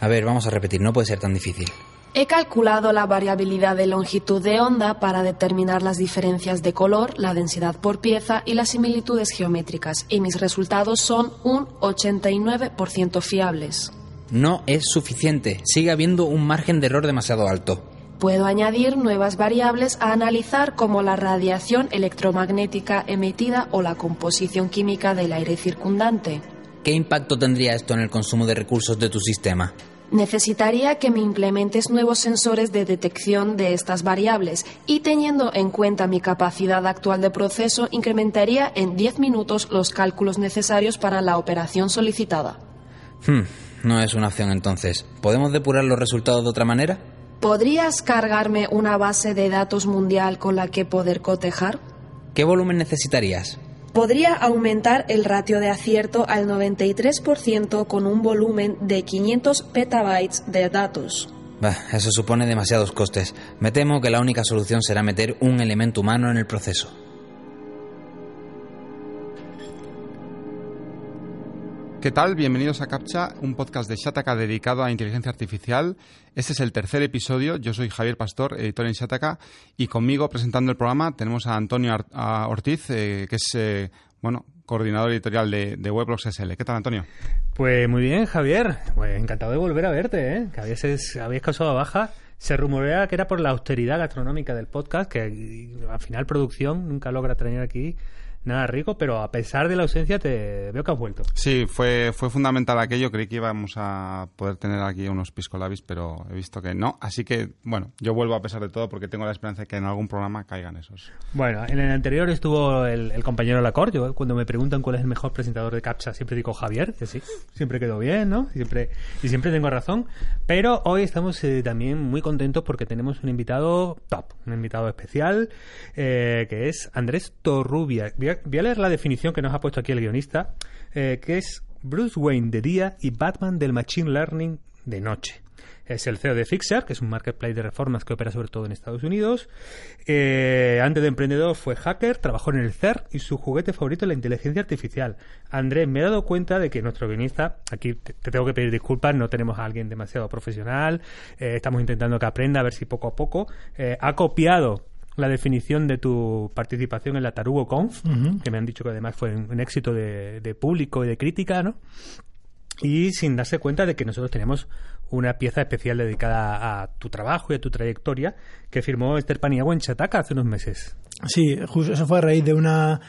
A ver, vamos a repetir, no puede ser tan difícil. He calculado la variabilidad de longitud de onda para determinar las diferencias de color, la densidad por pieza y las similitudes geométricas, y mis resultados son un 89% fiables. No es suficiente, sigue habiendo un margen de error demasiado alto. Puedo añadir nuevas variables a analizar como la radiación electromagnética emitida o la composición química del aire circundante. ¿Qué impacto tendría esto en el consumo de recursos de tu sistema? Necesitaría que me implementes nuevos sensores de detección de estas variables y teniendo en cuenta mi capacidad actual de proceso, incrementaría en 10 minutos los cálculos necesarios para la operación solicitada. Hmm, no es una opción entonces. ¿Podemos depurar los resultados de otra manera? ¿Podrías cargarme una base de datos mundial con la que poder cotejar? ¿Qué volumen necesitarías? Podría aumentar el ratio de acierto al 93% con un volumen de 500 petabytes de datos. Bah, eso supone demasiados costes. Me temo que la única solución será meter un elemento humano en el proceso. ¿Qué tal? Bienvenidos a Captcha, un podcast de Shataka dedicado a inteligencia artificial. Este es el tercer episodio. Yo soy Javier Pastor, editor en Shataka, y conmigo presentando el programa tenemos a Antonio Ortiz, eh, que es eh, bueno coordinador editorial de, de, Weblogs SL. ¿Qué tal, Antonio? Pues muy bien, Javier. Pues encantado de volver a verte, ¿eh? que habías, habías causado baja. Se rumorea que era por la austeridad gastronómica del podcast, que al final producción nunca logra tener aquí nada rico, pero a pesar de la ausencia te veo que has vuelto. Sí, fue, fue fundamental aquello. Creí que íbamos a poder tener aquí unos piscolabis, pero he visto que no. Así que, bueno, yo vuelvo a pesar de todo porque tengo la esperanza de que en algún programa caigan esos. Bueno, en el anterior estuvo el, compañero Lacor. Yo cuando me preguntan cuál es el mejor presentador de CAPTCHA siempre digo Javier, que sí, siempre quedó bien, ¿no? Siempre, y siempre tengo razón. Pero hoy estamos eh, también muy contentos porque tenemos un invitado top, un invitado especial, eh, que es Andrés Torrubia voy a leer la definición que nos ha puesto aquí el guionista, eh, que es Bruce Wayne de día y Batman del Machine Learning de noche. Es el CEO de Fixer, que es un marketplace de reformas que opera sobre todo en Estados Unidos. Eh, antes de emprendedor fue hacker, trabajó en el CER y su juguete favorito es la inteligencia artificial. Andrés, me he dado cuenta de que nuestro guionista, aquí te, tengo que pedir disculpas, no tenemos a alguien demasiado profesional, eh, estamos intentando que aprenda a ver si poco a poco ha copiado la definición de tu participación en la Tarugo Conf, que me han dicho que además fue un, éxito de, público y de crítica, ¿no? Y sin darse cuenta de que nosotros tenemos una pieza especial dedicada a tu trabajo y a tu trayectoria que firmó Esther Paniagua en Chataca hace unos meses. Sí, justo eso fue a raíz de una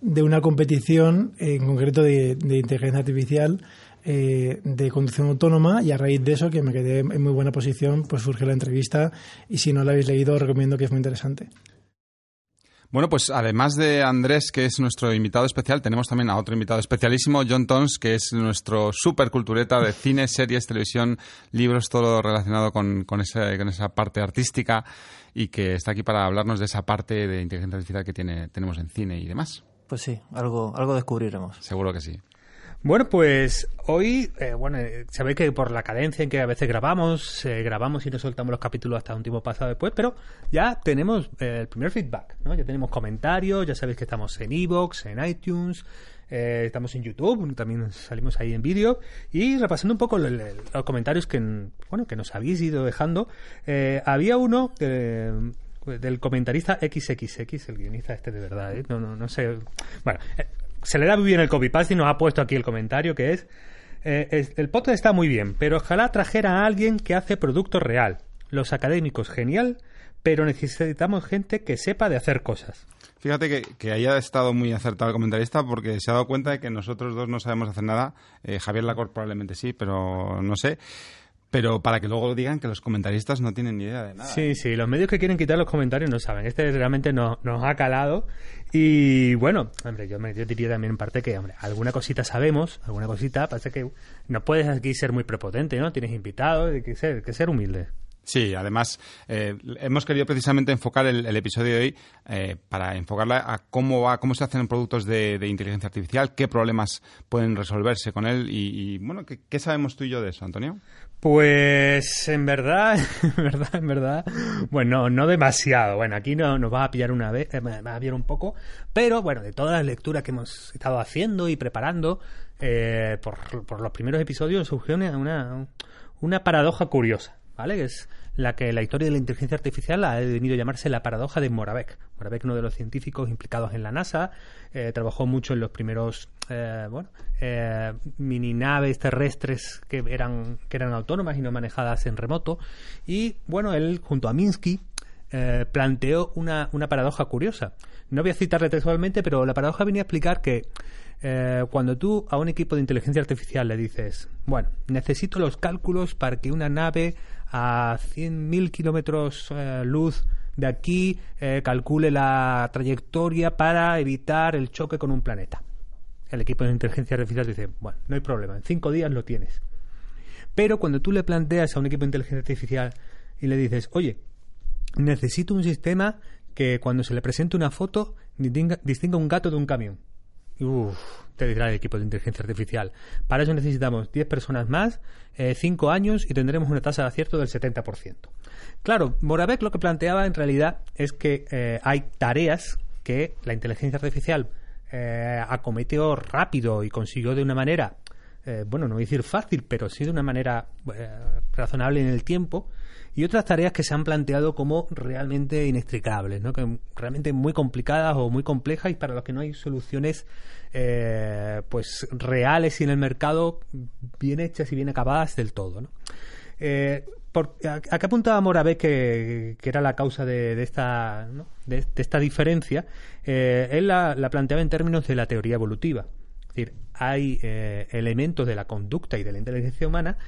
de una competición en concreto de, de inteligencia artificial eh, de conducción autónoma y a raíz de eso, que me quedé en muy buena posición, pues surge la entrevista y si no la habéis leído recomiendo que es muy interesante. Bueno, pues además de Andrés, que es nuestro invitado especial, tenemos también a otro invitado especialísimo, John Tons, que es nuestro super cultureta de cine, series, televisión, libros, todo relacionado con, con, con esa parte artística y que está aquí para hablarnos de esa parte de inteligencia artificial que tiene, tenemos en cine y demás. Pues sí, algo, algo descubriremos. Seguro que sí. Bueno, pues hoy, eh, bueno, eh, sabéis que por la cadencia en que a veces grabamos, eh, grabamos y no soltamos los capítulos hasta un tiempo pasado después, pero ya tenemos el primer feedback, ¿no? Ya tenemos comentarios, ya sabéis que estamos en Evox, en iTunes, estamos en YouTube, también salimos ahí en vídeo. Y repasando un poco los comentarios que, bueno, que nos habéis ido dejando, había uno del comentarista XXX, el guionista este de verdad, no, no, no sé, bueno se le da muy bien el copy-paste y nos ha puesto aquí el comentario que eh, es, el podcast está muy bien, pero ojalá trajera a alguien que hace producto real. Los académicos, genial, pero necesitamos gente que sepa de hacer cosas. Fíjate que, que, haya estado muy acertado el comentarista porque se ha dado cuenta de que nosotros dos no sabemos hacer nada. Eh, Javier Lacor probablemente sí, pero no sé pero para que luego digan que los comentaristas no tienen ni idea de nada. Sí, ¿eh? sí, los medios que quieren quitar los comentarios no saben. Este realmente nos, nos ha calado. Y bueno, hombre, yo, yo diría también en parte que, hombre, alguna cosita sabemos, alguna cosita, parece que no puedes aquí ser muy prepotente, ¿no? Tienes invitados, hay que ser, que ser humilde. Sí, además eh, hemos querido precisamente enfocar el, episodio de hoy eh, para enfocarla a cómo va, cómo se hacen productos de, inteligencia artificial, qué problemas pueden resolverse con él y, bueno, ¿qué, sabemos tú y yo de eso, Antonio? Pues en verdad, en verdad, en verdad, bueno, no demasiado. Bueno, aquí no, nos va a pillar una vez, eh, va a pillar un poco, pero bueno, de todas las lecturas que hemos estado haciendo y preparando por, por los primeros episodios surgió una una paradoja curiosa, ¿vale? Que es la que la historia de la inteligencia artificial ha venido a llamarse la paradoja de Moravec. Moravec, uno de los científicos implicados en la NASA, eh, trabajó mucho en los primeros eh, bueno, eh, mini naves terrestres que eran, que eran autónomas y no manejadas en remoto. Y bueno, él junto a Minsky eh, planteó una, una paradoja curiosa. No voy a citarle textualmente, pero la paradoja venía a explicar que eh, cuando tú a un equipo de inteligencia artificial le dices, bueno, necesito los cálculos para que una nave a 100.000 kilómetros eh, luz de aquí eh, calcule la trayectoria para evitar el choque con un planeta. El equipo de inteligencia artificial dice, bueno, no hay problema, en cinco días lo tienes. Pero cuando tú le planteas a un equipo de inteligencia artificial y le dices, oye, necesito un sistema que cuando se le presente una foto distinga, distinga un gato de un camión. Te dirá el equipo de inteligencia artificial. Para eso necesitamos 10 personas más, 5 años y tendremos una tasa de acierto del 70%. Claro, Moravec lo que planteaba en realidad es que eh, hay tareas que la inteligencia artificial eh, acometió rápido y consiguió de una manera, eh, bueno, no voy a decir fácil, pero sí de una manera razonable en el tiempo, y otras tareas que se han planteado como realmente inextricables, ¿no? que realmente muy complicadas o muy complejas y para las que no hay soluciones eh, pues reales y en el mercado bien hechas y bien acabadas del todo. Eh, por, ¿A qué apuntaba Moravec que, que, era la causa de, de esta, de, esta diferencia? Eh, él la, la, planteaba en términos de la teoría evolutiva. Es decir, hay eh, elementos de la conducta y de la inteligencia humana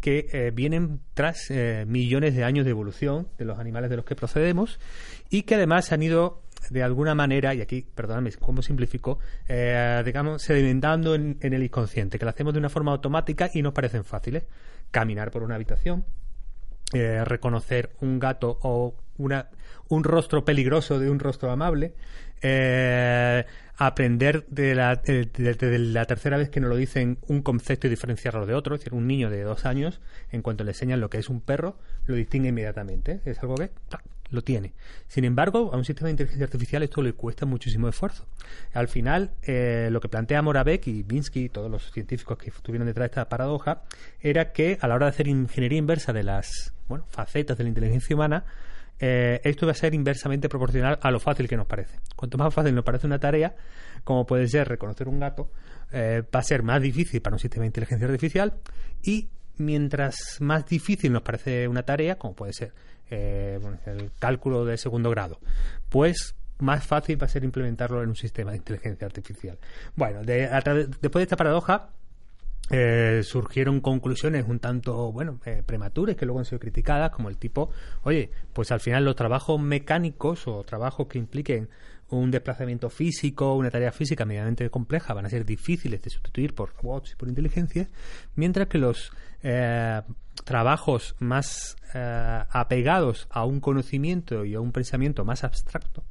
que eh, vienen tras eh, millones de años de evolución de los animales de los que procedemos y que además han ido de alguna manera, y aquí, perdóname, ¿cómo simplifico? Eh, digamos, sedimentando en, el inconsciente, que lo hacemos de una forma automática y nos parecen fáciles. Caminar por una habitación, eh, reconocer un gato o una, un rostro peligroso de un rostro amable, eh, aprender de la, de, la, tercera vez que nos lo dicen un concepto y diferenciarlo de otro. Es decir, un niño de dos años, en cuanto le enseñan lo que es un perro, lo distingue inmediatamente. Es algo que lo tiene. Sin embargo, a un sistema de inteligencia artificial esto le cuesta muchísimo esfuerzo. Al final, eh, lo que plantea Moravec y Minsky y todos los científicos que estuvieron detrás de esta paradoja era que a la hora de hacer ingeniería inversa de las bueno, facetas de la inteligencia humana, eh, esto va a ser inversamente proporcional a lo fácil que nos parece. Cuanto más fácil nos parece una tarea, como puede ser reconocer un gato, eh, va a ser más difícil para un sistema de inteligencia artificial y mientras más difícil nos parece una tarea, como puede ser eh, el cálculo de segundo grado, pues más fácil va a ser implementarlo en un sistema de inteligencia artificial. Bueno, de, después de esta paradoja, eh, surgieron conclusiones un tanto, bueno, eh, prematuras que luego han sido criticadas, como el tipo, oye, pues al final los trabajos mecánicos o trabajos que impliquen un desplazamiento físico, una tarea física medianamente compleja, van a ser difíciles de sustituir por robots y por inteligencia, mientras que los eh, trabajos más eh, apegados a un conocimiento y a un pensamiento más abstracto,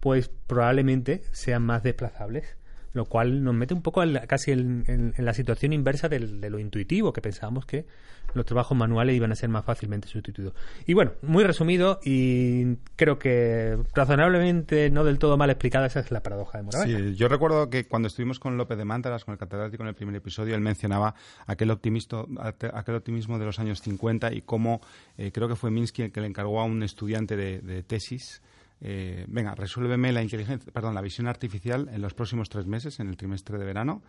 pues probablemente sean más desplazables lo cual nos mete un poco la, casi en, la situación inversa de lo intuitivo, que pensábamos que los trabajos manuales iban a ser más fácilmente sustituidos. Y bueno, muy resumido y creo que razonablemente no del todo mal explicada, esa es la paradoja de Moravec. Sí, yo recuerdo que cuando estuvimos con López de Mántaras, con el catedrático en el primer episodio, él mencionaba aquel, aquel optimismo de los años 50 y cómo eh, creo que fue Minsky el que le encargó a un estudiante de tesis eh, venga, resuélveme la inteligencia, perdón, la visión artificial en los próximos tres meses, en el trimestre de verano.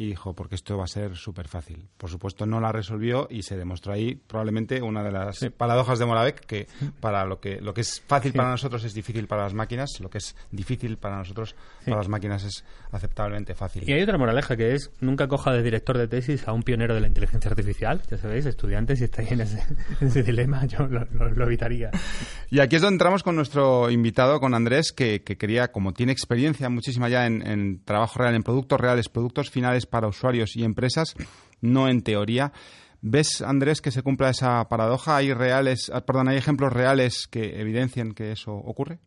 Y dijo, porque esto va a ser súper fácil. Por supuesto, no la resolvió y se demostró ahí probablemente una de las sí. paradojas de Moravec, que para lo que, lo que es fácil sí. para nosotros es difícil para las máquinas, lo que es difícil para nosotros, sí. para las máquinas es aceptablemente fácil. Y hay otra moraleja que es, nunca coja de director de tesis a un pionero de la inteligencia artificial. Ya sabéis, estudiantes, si estáis en ese, en ese dilema, yo lo, lo, lo, evitaría. Y aquí es donde entramos con nuestro invitado, con Andrés, que, que quería, como tiene experiencia muchísima ya en, en trabajo real, en productos reales, productos finales para usuarios y empresas, no en teoría. ¿Ves, Andrés, que se cumpla esa paradoja? ¿Hay, reales, perdón, ¿Hay ejemplos reales que evidencian que eso ocurre?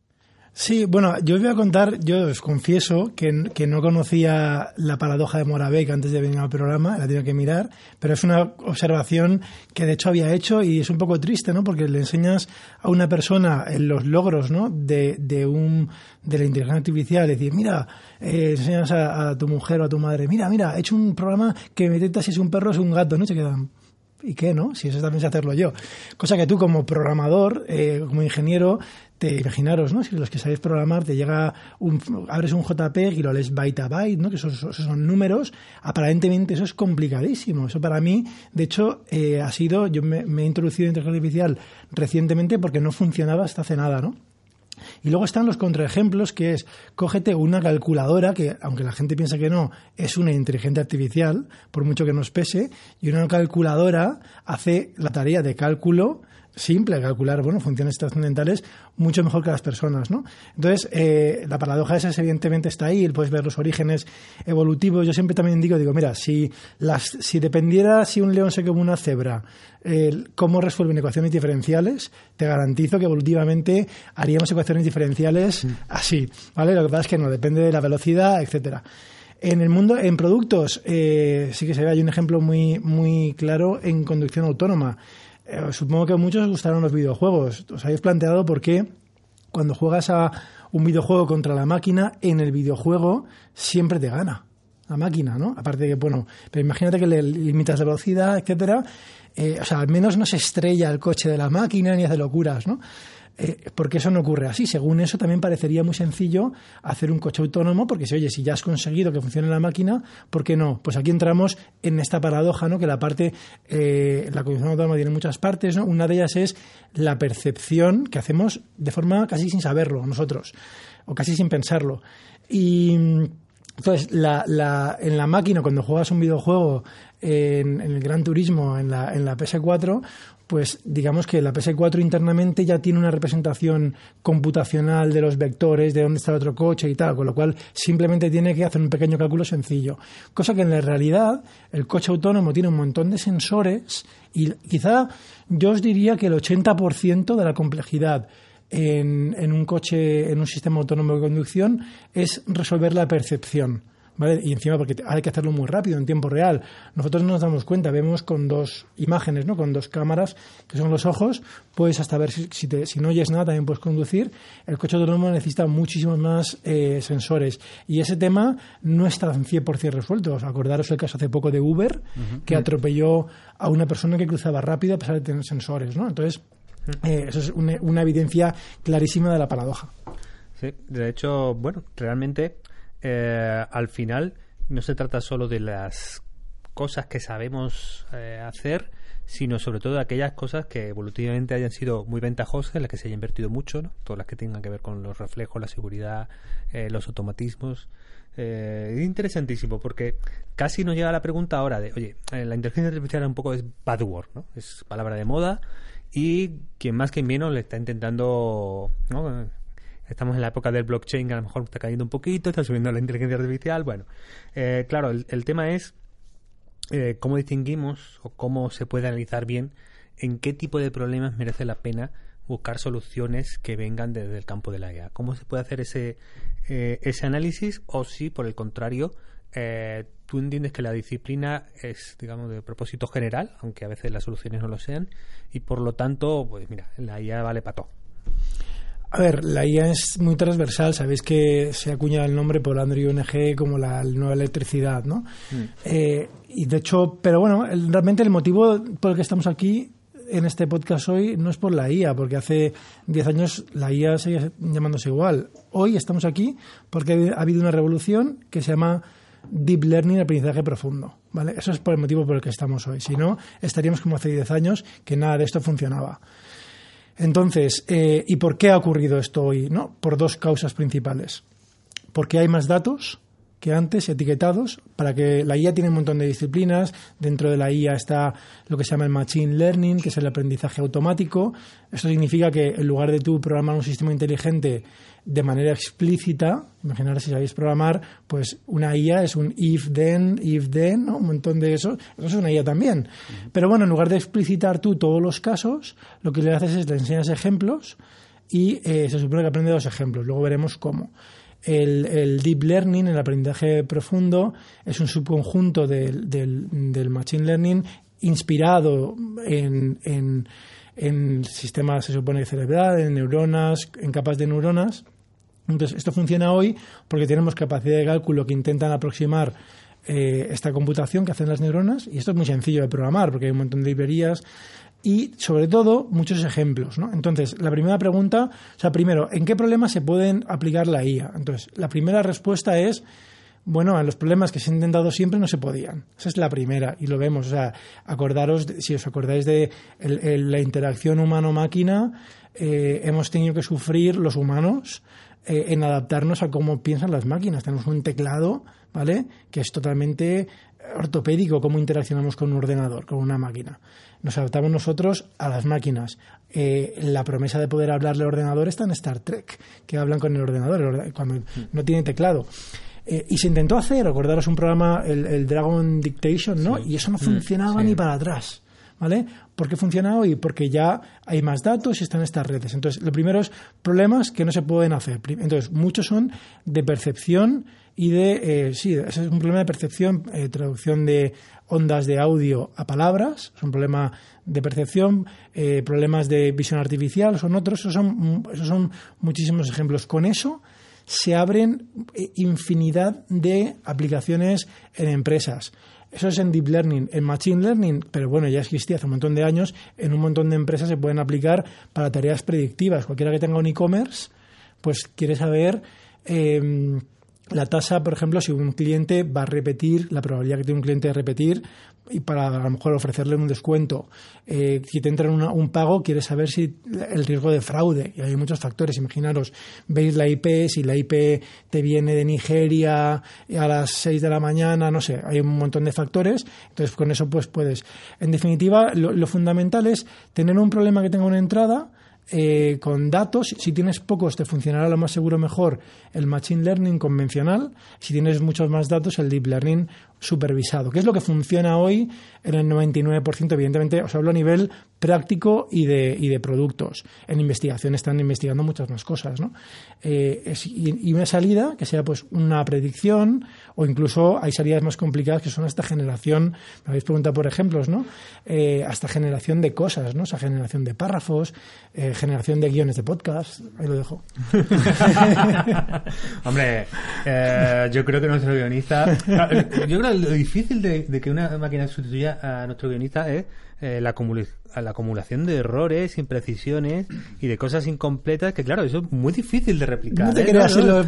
Sí, bueno, yo os voy a contar, yo os confieso que, que, no conocía la paradoja de Moravec antes de venir al programa, la tengo que mirar, pero es una observación que de hecho había hecho y es un poco triste, ¿no? Porque le enseñas a una persona los logros, ¿no? De, de, un, de la inteligencia artificial, es decir, mira, eh, enseñas a, a, tu mujer o a tu madre, mira, mira, he hecho un programa que me detecta si es un perro o es un gato, ¿no? Se quedan, ¿y qué, no? Si eso también sé hacerlo yo. Cosa que tú como programador, eh, como ingeniero, te imaginaros, ¿no? Si los que sabéis programar te llega un, abres un JPEG y lo lees byte a byte, ¿no? Que esos, son números, aparentemente eso es complicadísimo. Eso para mí, de hecho, eh, ha sido, yo me, he introducido en inteligencia artificial recientemente porque no funcionaba hasta hace nada, ¿no? Y luego están los contraejemplos, que es, cógete una calculadora, que aunque la gente piensa que no, es una inteligencia artificial, por mucho que nos pese, y una calculadora hace la tarea de cálculo simple, calcular bueno, funciones trascendentales mucho mejor que las personas. ¿no? Entonces, eh, la paradoja esa evidentemente está ahí, puedes ver los orígenes evolutivos. Yo siempre también digo, digo, mira, si, las, si dependiera si un león se come una cebra, eh, cómo resuelven ecuaciones diferenciales, te garantizo que evolutivamente haríamos ecuaciones diferenciales así. ¿vale? Lo que pasa es que no, depende de la velocidad, etcétera. En el mundo, en productos, eh, sí que se ve, hay un ejemplo muy, muy claro en conducción autónoma. Eh, supongo que a muchos os gustaron los videojuegos. ¿Os habéis planteado por qué cuando juegas a un videojuego contra la máquina, en el videojuego siempre te gana la máquina, ¿no? Aparte de que, bueno, pero imagínate que le limitas la velocidad, etcétera. Eh, o sea, al menos no se estrella el coche de la máquina ni hace locuras, ¿no? Eh, porque eso no ocurre así. Según eso, también parecería muy sencillo hacer un coche autónomo, porque si, oye, si ya has conseguido que funcione la máquina, ¿por qué no? Pues aquí entramos en esta paradoja, ¿no? Que la parte, eh, la conducción autónoma tiene muchas partes, ¿no? Una de ellas es la percepción que hacemos de forma casi sin saberlo nosotros, o casi sin pensarlo. Y entonces, la, la, en la máquina, cuando juegas un videojuego en, en el Gran Turismo, en la, en la PS4, pues digamos que la PS4 internamente ya tiene una representación computacional de los vectores, de dónde está el otro coche y tal, con lo cual simplemente tiene que hacer un pequeño cálculo sencillo. Cosa que en la realidad el coche autónomo tiene un montón de sensores y quizá yo os diría que el 80% de la complejidad en, en, un coche, en un sistema autónomo de conducción, es resolver la percepción. ¿Vale? Y encima porque hay que hacerlo muy rápido, en tiempo real. Nosotros no nos damos cuenta, vemos con dos imágenes, ¿no? con dos cámaras, que son los ojos, puedes hasta ver si, si, te, si no oyes nada, también puedes conducir. El coche autónomo necesita muchísimos más eh, sensores. Y ese tema no está 100% resuelto. Acordaros el caso hace poco de Uber, uh -huh. que atropelló a una persona que cruzaba rápido a pesar de tener sensores. ¿no? Entonces, eh, eso es una, una, evidencia clarísima de la paradoja. Sí, de hecho, bueno, realmente eh, al final no se trata solo de las cosas que sabemos eh, hacer, sino sobre todo de aquellas cosas que evolutivamente hayan sido muy ventajosas, en las que se haya invertido mucho, ¿no? todas las que tengan que ver con los reflejos, la seguridad, eh, los automatismos. Eh, es interesantísimo porque casi nos llega la pregunta ahora de, oye, la inteligencia artificial un poco es bad word, ¿no? es palabra de moda y quien más que menos le está intentando ¿no? Estamos en la época del blockchain que a lo mejor está cayendo un poquito, está subiendo la inteligencia artificial. Bueno, eh, claro, el, el, tema es eh, cómo distinguimos o cómo se puede analizar bien en qué tipo de problemas merece la pena buscar soluciones que vengan desde el campo de la IA. ¿Cómo se puede hacer ese, eh, ese análisis? O si, por el contrario, eh, tú entiendes que la disciplina es, digamos, de propósito general, aunque a veces las soluciones no lo sean, y por lo tanto, pues mira, la IA vale para todo. A ver, la IA es muy transversal. Sabéis que se acuña el nombre por Andrew NG como la nueva electricidad, ¿no? Mm. Eh, y de hecho, pero bueno, el, realmente el motivo por el que estamos aquí en este podcast hoy no es por la IA, porque hace 10 años la IA seguía llamándose igual. Hoy estamos aquí porque ha habido una revolución que se llama Deep Learning, aprendizaje profundo. ¿vale? Eso es por el motivo por el que estamos hoy. Si no, estaríamos como hace 10 años que nada de esto funcionaba. Entonces, eh, ¿y por qué ha ocurrido esto hoy? ¿no? Por dos causas principales. Porque hay más datos que antes etiquetados, para que la IA tiene un montón de disciplinas. Dentro de la IA está lo que se llama el Machine Learning, que es el aprendizaje automático. Esto significa que en lugar de tú programar un sistema inteligente de manera explícita, imaginar si sabéis programar, pues una IA es un if then, if then, un montón de eso, eso es una IA también. Pero bueno, en lugar de explicitar tú todos los casos, lo que le haces es le enseñas ejemplos y eh, se supone que aprende los ejemplos, luego veremos cómo. El, el, deep learning, el aprendizaje profundo, es un subconjunto del, del, del machine learning inspirado en, en, en, sistemas, se supone, cerebral, en neuronas, en capas de neuronas. Entonces, esto funciona hoy porque tenemos capacidad de cálculo que intentan aproximar eh, esta computación que hacen las neuronas, y esto es muy sencillo de programar porque hay un montón de librerías y sobre todo muchos ejemplos. ¿no? Entonces, la primera pregunta, o sea, primero, ¿en qué problemas se pueden aplicar la IA? Entonces, la primera respuesta es, bueno, a los problemas que se han intentado siempre no se podían. Esa es la primera y lo vemos. O sea, acordaros, si os acordáis de la interacción humano-máquina, eh, hemos tenido que sufrir los humanos eh, en adaptarnos a cómo piensan las máquinas. Tenemos un teclado, ¿vale? Que es totalmente ortopédico cómo interaccionamos con un ordenador, con una máquina. Nos adaptamos nosotros a las máquinas. Eh, la promesa de poder hablarle al ordenador está en Star Trek, que hablan con el ordenador cuando no tiene teclado. Eh, y se intentó hacer, acordaros un programa, el, Dragon Dictation, ¿no? Y eso no mm, funcionaba ni para atrás. ¿Vale? ¿Por qué funciona hoy? Porque ya hay más datos y están estas redes. Entonces, lo primero es problemas que no se pueden hacer. Entonces, muchos son de percepción y de, eh, sí, ese es un problema de percepción, eh, traducción de ondas de audio a palabras, es un problema de percepción, problemas de visión artificial, son otros, esos son, esos son muchísimos ejemplos. Con eso se abren eh, infinidad de aplicaciones en empresas. Eso es en Deep Learning. En Machine Learning, pero bueno, ya existía hace un montón de años, en un montón de empresas se pueden aplicar para tareas predictivas. Cualquiera que tenga un e-commerce, pues quiere saber em, la tasa, por ejemplo, si un cliente va a repetir, la probabilidad que tiene un cliente de repetir, y para a lo mejor ofrecerle un descuento. Eh, si te entra en un pago, quieres saber si el riesgo de fraude. Y hay muchos factores. Imaginaros, veis la IP, si la IP te viene de Nigeria a las 6 de la mañana, no sé, hay un montón de factores. Entonces, con eso pues puedes. En definitiva, lo fundamental es tener un problema que tenga una entrada eh, con datos. Si tienes pocos, te funcionará lo más seguro mejor el Machine Learning convencional. Si tienes muchos más datos, el Deep Learning supervisado. ¿Qué es lo que funciona hoy en el 99%? Evidentemente, os hablo a nivel práctico y de, y de productos. En investigación están investigando muchas más cosas. ¿no? Eh, y, una salida que sea pues una predicción o incluso hay salidas más complicadas que son hasta generación, me habéis preguntado por ejemplos, ¿no? Eh, hasta generación de cosas, ¿no? O sea, generación de párrafos, eh, generación de guiones de podcast. Ahí lo dejo. Hombre, yo creo que nuestro guionista... Yo creo lo difícil de, que una máquina sustituya a nuestro guionista es la, la acumulación de errores, imprecisiones y de cosas incompletas que, claro, eso es muy difícil de replicar. No te creas, puede,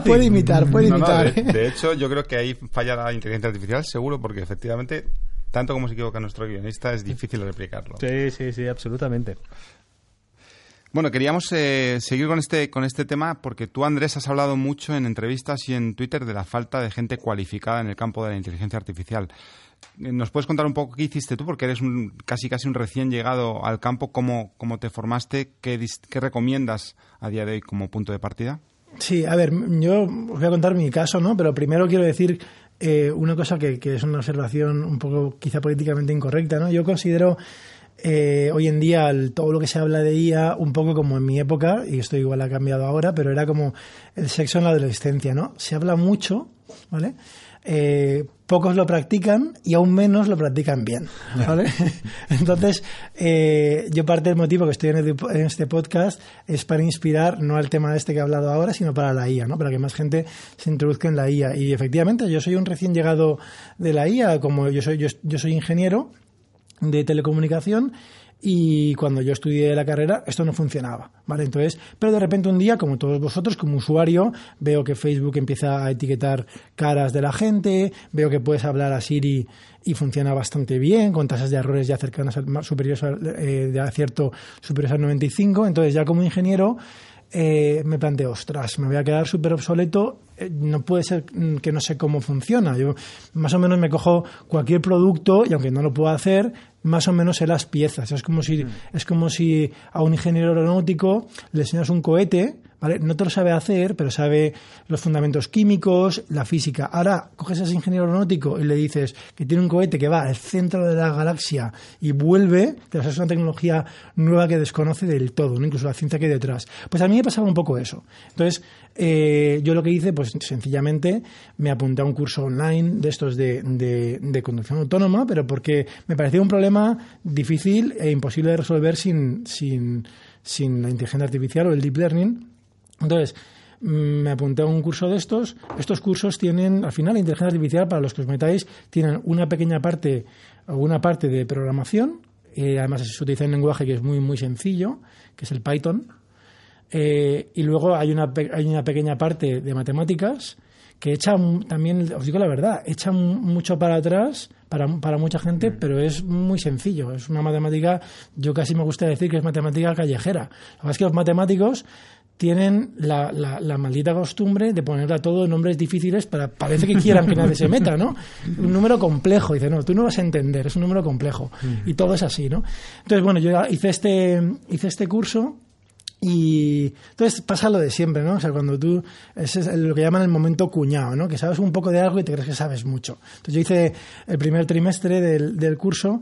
puede, imitar, puede imitar. de, hecho, yo creo que ahí falla la inteligencia artificial, seguro, porque efectivamente, tanto como se equivoca nuestro guionista, es difícil replicarlo. Sí, sí, sí, absolutamente. Bueno, queríamos eh, seguir con este, con este tema porque tú, Andrés, has hablado mucho en entrevistas y en Twitter de la falta de gente cualificada en el campo de la inteligencia artificial. Eh, ¿Nos puedes contar un poco qué hiciste tú? Porque eres un, casi casi un recién llegado al campo. ¿Cómo, cómo te formaste? ¿Qué, ¿Qué recomiendas a día de hoy como punto de partida? Sí, a ver, yo os voy a contar mi caso, ¿no? Pero primero quiero decir eh, una cosa que, que, es una observación un poco quizá políticamente incorrecta, ¿no? Yo considero eh, hoy en día todo lo que se habla de IA, un poco como en mi época, y esto igual ha cambiado ahora, pero era como el sexo en la adolescencia, ¿no? Se habla mucho, ¿vale? Eh, pocos lo practican y aún menos lo practican bien. ¿vale? Entonces, eh, yo parte del motivo que estoy en, este podcast es para inspirar no al tema este que he hablado ahora, sino para la IA, ¿no? para que más gente se introduzca en la IA. Y efectivamente, yo soy un recién llegado de la IA, como yo soy, yo soy ingeniero de telecomunicación y cuando yo estudié la carrera esto no funcionaba, ¿vale? Entonces, pero de repente un día, como todos vosotros, como usuario, veo que Facebook empieza a etiquetar caras de la gente, veo que puedes hablar a Siri y funciona bastante bien, con tasas de errores ya cercanas al, superiores eh, de acierto superiores al 95, entonces ya como ingeniero eh, me planteo, ostras, me voy a quedar súper obsoleto, eh, no puede ser que no sé cómo funciona. Yo más o menos me cojo cualquier producto y aunque no lo puedo hacer, más o menos sé las piezas. Es como si, mm. es como si a un ingeniero aeronáutico le enseñas un cohete no te lo sabe hacer, pero sabe los fundamentos químicos, la física. Ahora coges a ese ingeniero aeronáutico y le dices que tiene un cohete que va al centro de la galaxia y vuelve, que es una tecnología nueva que desconoce del todo, incluso la ciencia que hay detrás. Pues a mí me pasaba un poco eso. Entonces, eh, yo lo que hice, pues sencillamente me apunté a un curso online de estos de, de conducción autónoma, pero porque me parecía un problema difícil e imposible de resolver sin, sin, sin la inteligencia artificial o el deep learning. Entonces, mm, me apunté a un curso de estos. Estos cursos tienen, al final, la inteligencia artificial, para los que os metáis, tienen una pequeña parte, o una parte de programación, eh, además se utiliza un lenguaje que es muy, muy sencillo, que es el Python. Eh, y luego hay una, hay una pequeña parte de matemáticas que echa también, os digo la verdad, echa mucho para atrás para, para mucha gente, pero es muy sencillo. Es una matemática, yo casi me gusta decir que es matemática callejera. Lo que pasa es que los matemáticos tienen la, la, la maldita costumbre de ponerle a todo nombres difíciles para parece que quieran que nadie se meta, ¿no? Un número complejo, dice, no, tú no vas a entender, es un número complejo. Y todo es así, ¿no? Entonces, bueno, yo hice este, hice este curso y entonces pasa lo de siempre, ¿no? O sea, cuando tú, ese es lo que llaman el momento cuñado, ¿no? Que sabes un poco de algo y te crees que sabes mucho. Entonces yo hice el primer trimestre del, del curso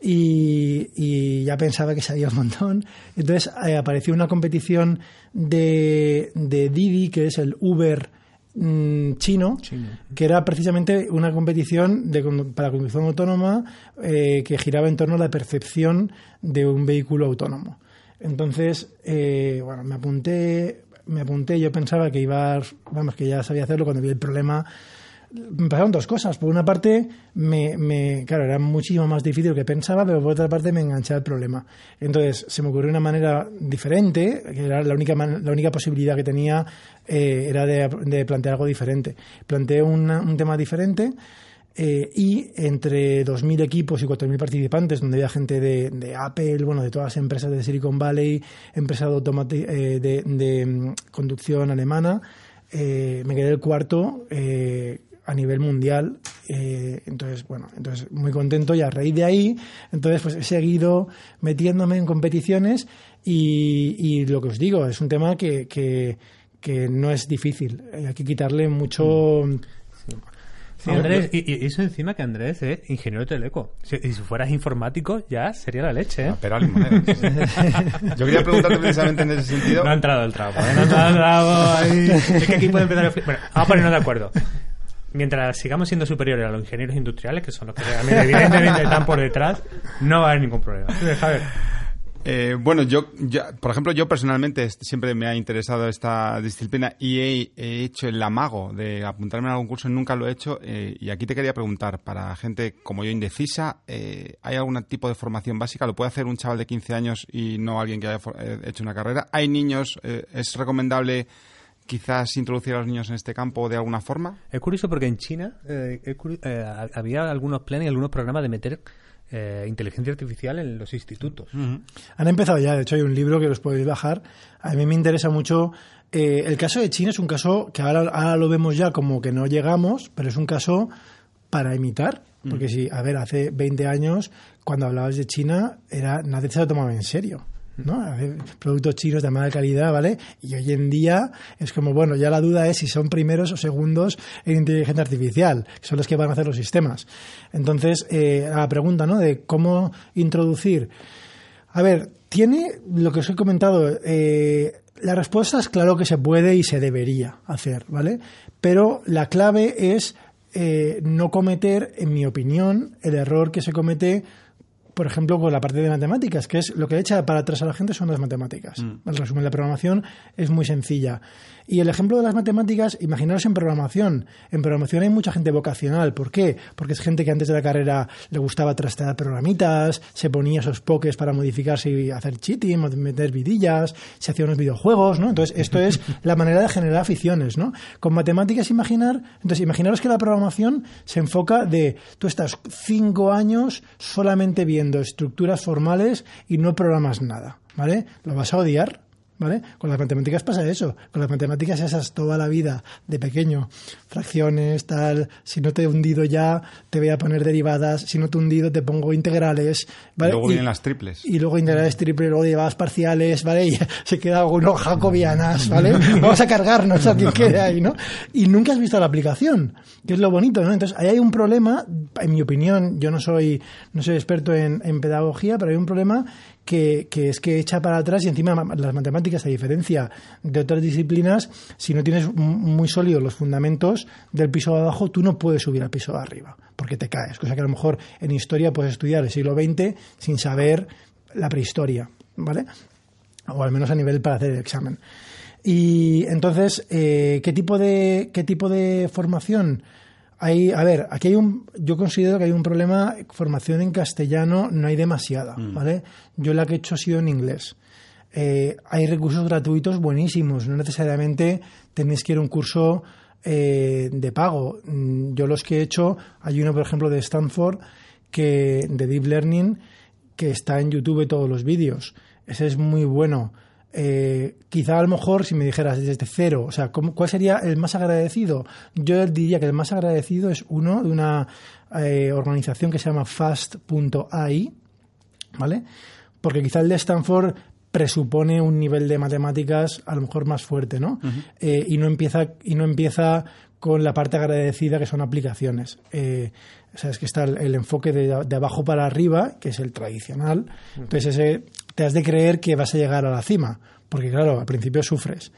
y, y ya pensaba que sabía un montón. Entonces eh, apareció una competición de, de Didi, que es el Uber mm, chino, que era precisamente una competición de, para conducción autónoma eh, que giraba en torno a la percepción de un vehículo autónomo. Entonces, eh, bueno, me apunté, me apunté, yo pensaba que iba, vamos, que ya sabía hacerlo cuando vi el problema. Me pasaron dos cosas. Por una parte, me, me, claro, era muchísimo más difícil que pensaba, pero por otra parte me enganché al problema. Entonces, se me ocurrió una manera diferente, que era la única, la única posibilidad que tenía, eh, era de, plantear algo diferente. Planteé una- un tema diferente eh, y entre 2.000 equipos y 4.000 participantes, donde había gente de, Apple, bueno, de todas las empresas de Silicon Valley, empresas de, eh, de, mm, conducción alemana, eh, me quedé el cuarto eh, a nivel mundial. eh, entonces, bueno, entonces muy contento y a raíz de ahí, entonces pues he seguido metiéndome en competiciones y, y lo que os digo, es un tema que, que, que no es difícil. Hay que quitarle mucho... Sí, Andrés, y, y eso encima que Andrés es ingeniero de teleco. Si, y si fueras informático, ya sería la leche, ¿eh? Ah, Pero a limonedas. Yo quería preguntarte precisamente en ese sentido. No ha entrado el trapo, ¿eh? No ha entrado el trapo ahí. Es que aquí puede empezar a... Bueno, vamos a ponernos de acuerdo. Mientras sigamos siendo superiores a los ingenieros industriales, que son los que realmente, evidentemente, están por detrás, no va a haber ningún problema. Eh, bueno, yo, ya- por ejemplo, yo personalmente siempre me ha interesado esta disciplina y he, he hecho el amago de apuntarme en algún curso, nunca lo he hecho. eh, y aquí te quería preguntar, para gente como yo indecisa, eh, ¿hay algún tipo de formación básica? ¿Lo puede hacer un chaval de 15 años y no alguien que haya eh, hecho una carrera? ¿Hay niños? ¿Es recomendable quizás introducir a los niños en este campo de alguna forma? es curioso porque en China eh, es curi- eh, había algunos planes y algunos programas de meter eh, inteligencia artificial en los institutos. Han empezado ya, de hecho hay un libro que los podéis bajar. A mí me interesa mucho. eh, el caso de China es un caso que ahora, ahora lo vemos ya como que no llegamos, pero es un caso para imitar. Porque si, a ver, hace 20 años, cuando hablabas de China, era nadie se lo tomaba en serio. ¿No? Productos chinos de mala calidad, ¿vale? Y hoy en día es como, bueno, ya la duda es si son primeros o segundos en inteligencia artificial, que son los que van a hacer los sistemas. Entonces, eh, la pregunta, ¿no? De cómo introducir a ver, tiene lo que os he comentado. Eh, la respuesta es claro que se puede y se debería hacer, ¿vale? Pero la clave es eh, no cometer, en mi opinión, el error que se comete, por ejemplo, con la parte de matemáticas, que es lo que echa para atrás a la gente son las matemáticas. El resumen de la programación es muy sencilla. Y el ejemplo de las matemáticas, imaginaros en programación. En programación hay mucha gente vocacional. ¿Por qué? Porque es gente que antes de la carrera le gustaba trastear programitas, se ponía esos pokés para modificarse y hacer cheating, meter vidillas, se hacía unos videojuegos, ¿no? Entonces, esto es la manera de generar aficiones, ¿no? Con matemáticas, imaginar, entonces, imaginaros que la programación se enfoca de, tú estás cinco años solamente viendo estructuras formales y no programas nada, ¿vale? Lo vas a odiar, ¿Vale? Con las matemáticas pasa eso. Con las matemáticas esas toda la vida, de pequeño. Fracciones, tal. Si no te he hundido ya, te voy a poner derivadas. Si no te he hundido, te pongo integrales. ¿vale? Luego vienen las triples. Y luego integrales triples, luego derivadas parciales, ¿vale? Y se queda uno jacobianas, ¿vale? Vamos a cargarnos a quien quede ahí, ¿no? Y nunca has visto la aplicación, que es lo bonito, ¿no? Entonces, ahí hay un problema, en mi opinión, yo no soy, no soy experto en, en pedagogía, pero hay un problema que, es que echa para atrás y encima las matemáticas, a diferencia de otras disciplinas, si no tienes muy sólidos los fundamentos del piso de abajo, tú no puedes subir al piso de arriba, porque te caes. Cosa que a lo mejor en historia puedes estudiar el siglo XX sin saber la prehistoria, ¿vale? O al menos a nivel para hacer el examen. Y entonces, eh, ¿qué tipo de qué tipo de formación? Hay, a ver, aquí hay un, yo considero que hay un problema, formación en castellano no hay demasiada, ¿vale? Yo la que he hecho ha sido en inglés. Eh, hay recursos gratuitos buenísimos, no necesariamente tenéis que ir a un curso eh, de pago. Mm, Yo los que he hecho, hay uno, por ejemplo, de Stanford, que de Deep Learning, que está en YouTube todos los vídeos. Ese es muy bueno. Eh, quizá a lo mejor si me dijeras desde cero, o sea, ¿cómo- ¿cuál sería el más agradecido? Yo diría que el más agradecido es uno de una eh, organización que se llama fast.ai, ¿vale? Porque quizá el de Stanford presupone un nivel de matemáticas a lo mejor más fuerte, ¿no? Eh, y no empieza y no empieza con la parte agradecida que son aplicaciones. Eh, o sea, es que está el, el enfoque de, de abajo para arriba, que es el tradicional. Entonces ese te has de creer que vas a llegar a la cima, porque claro, al principio sufres.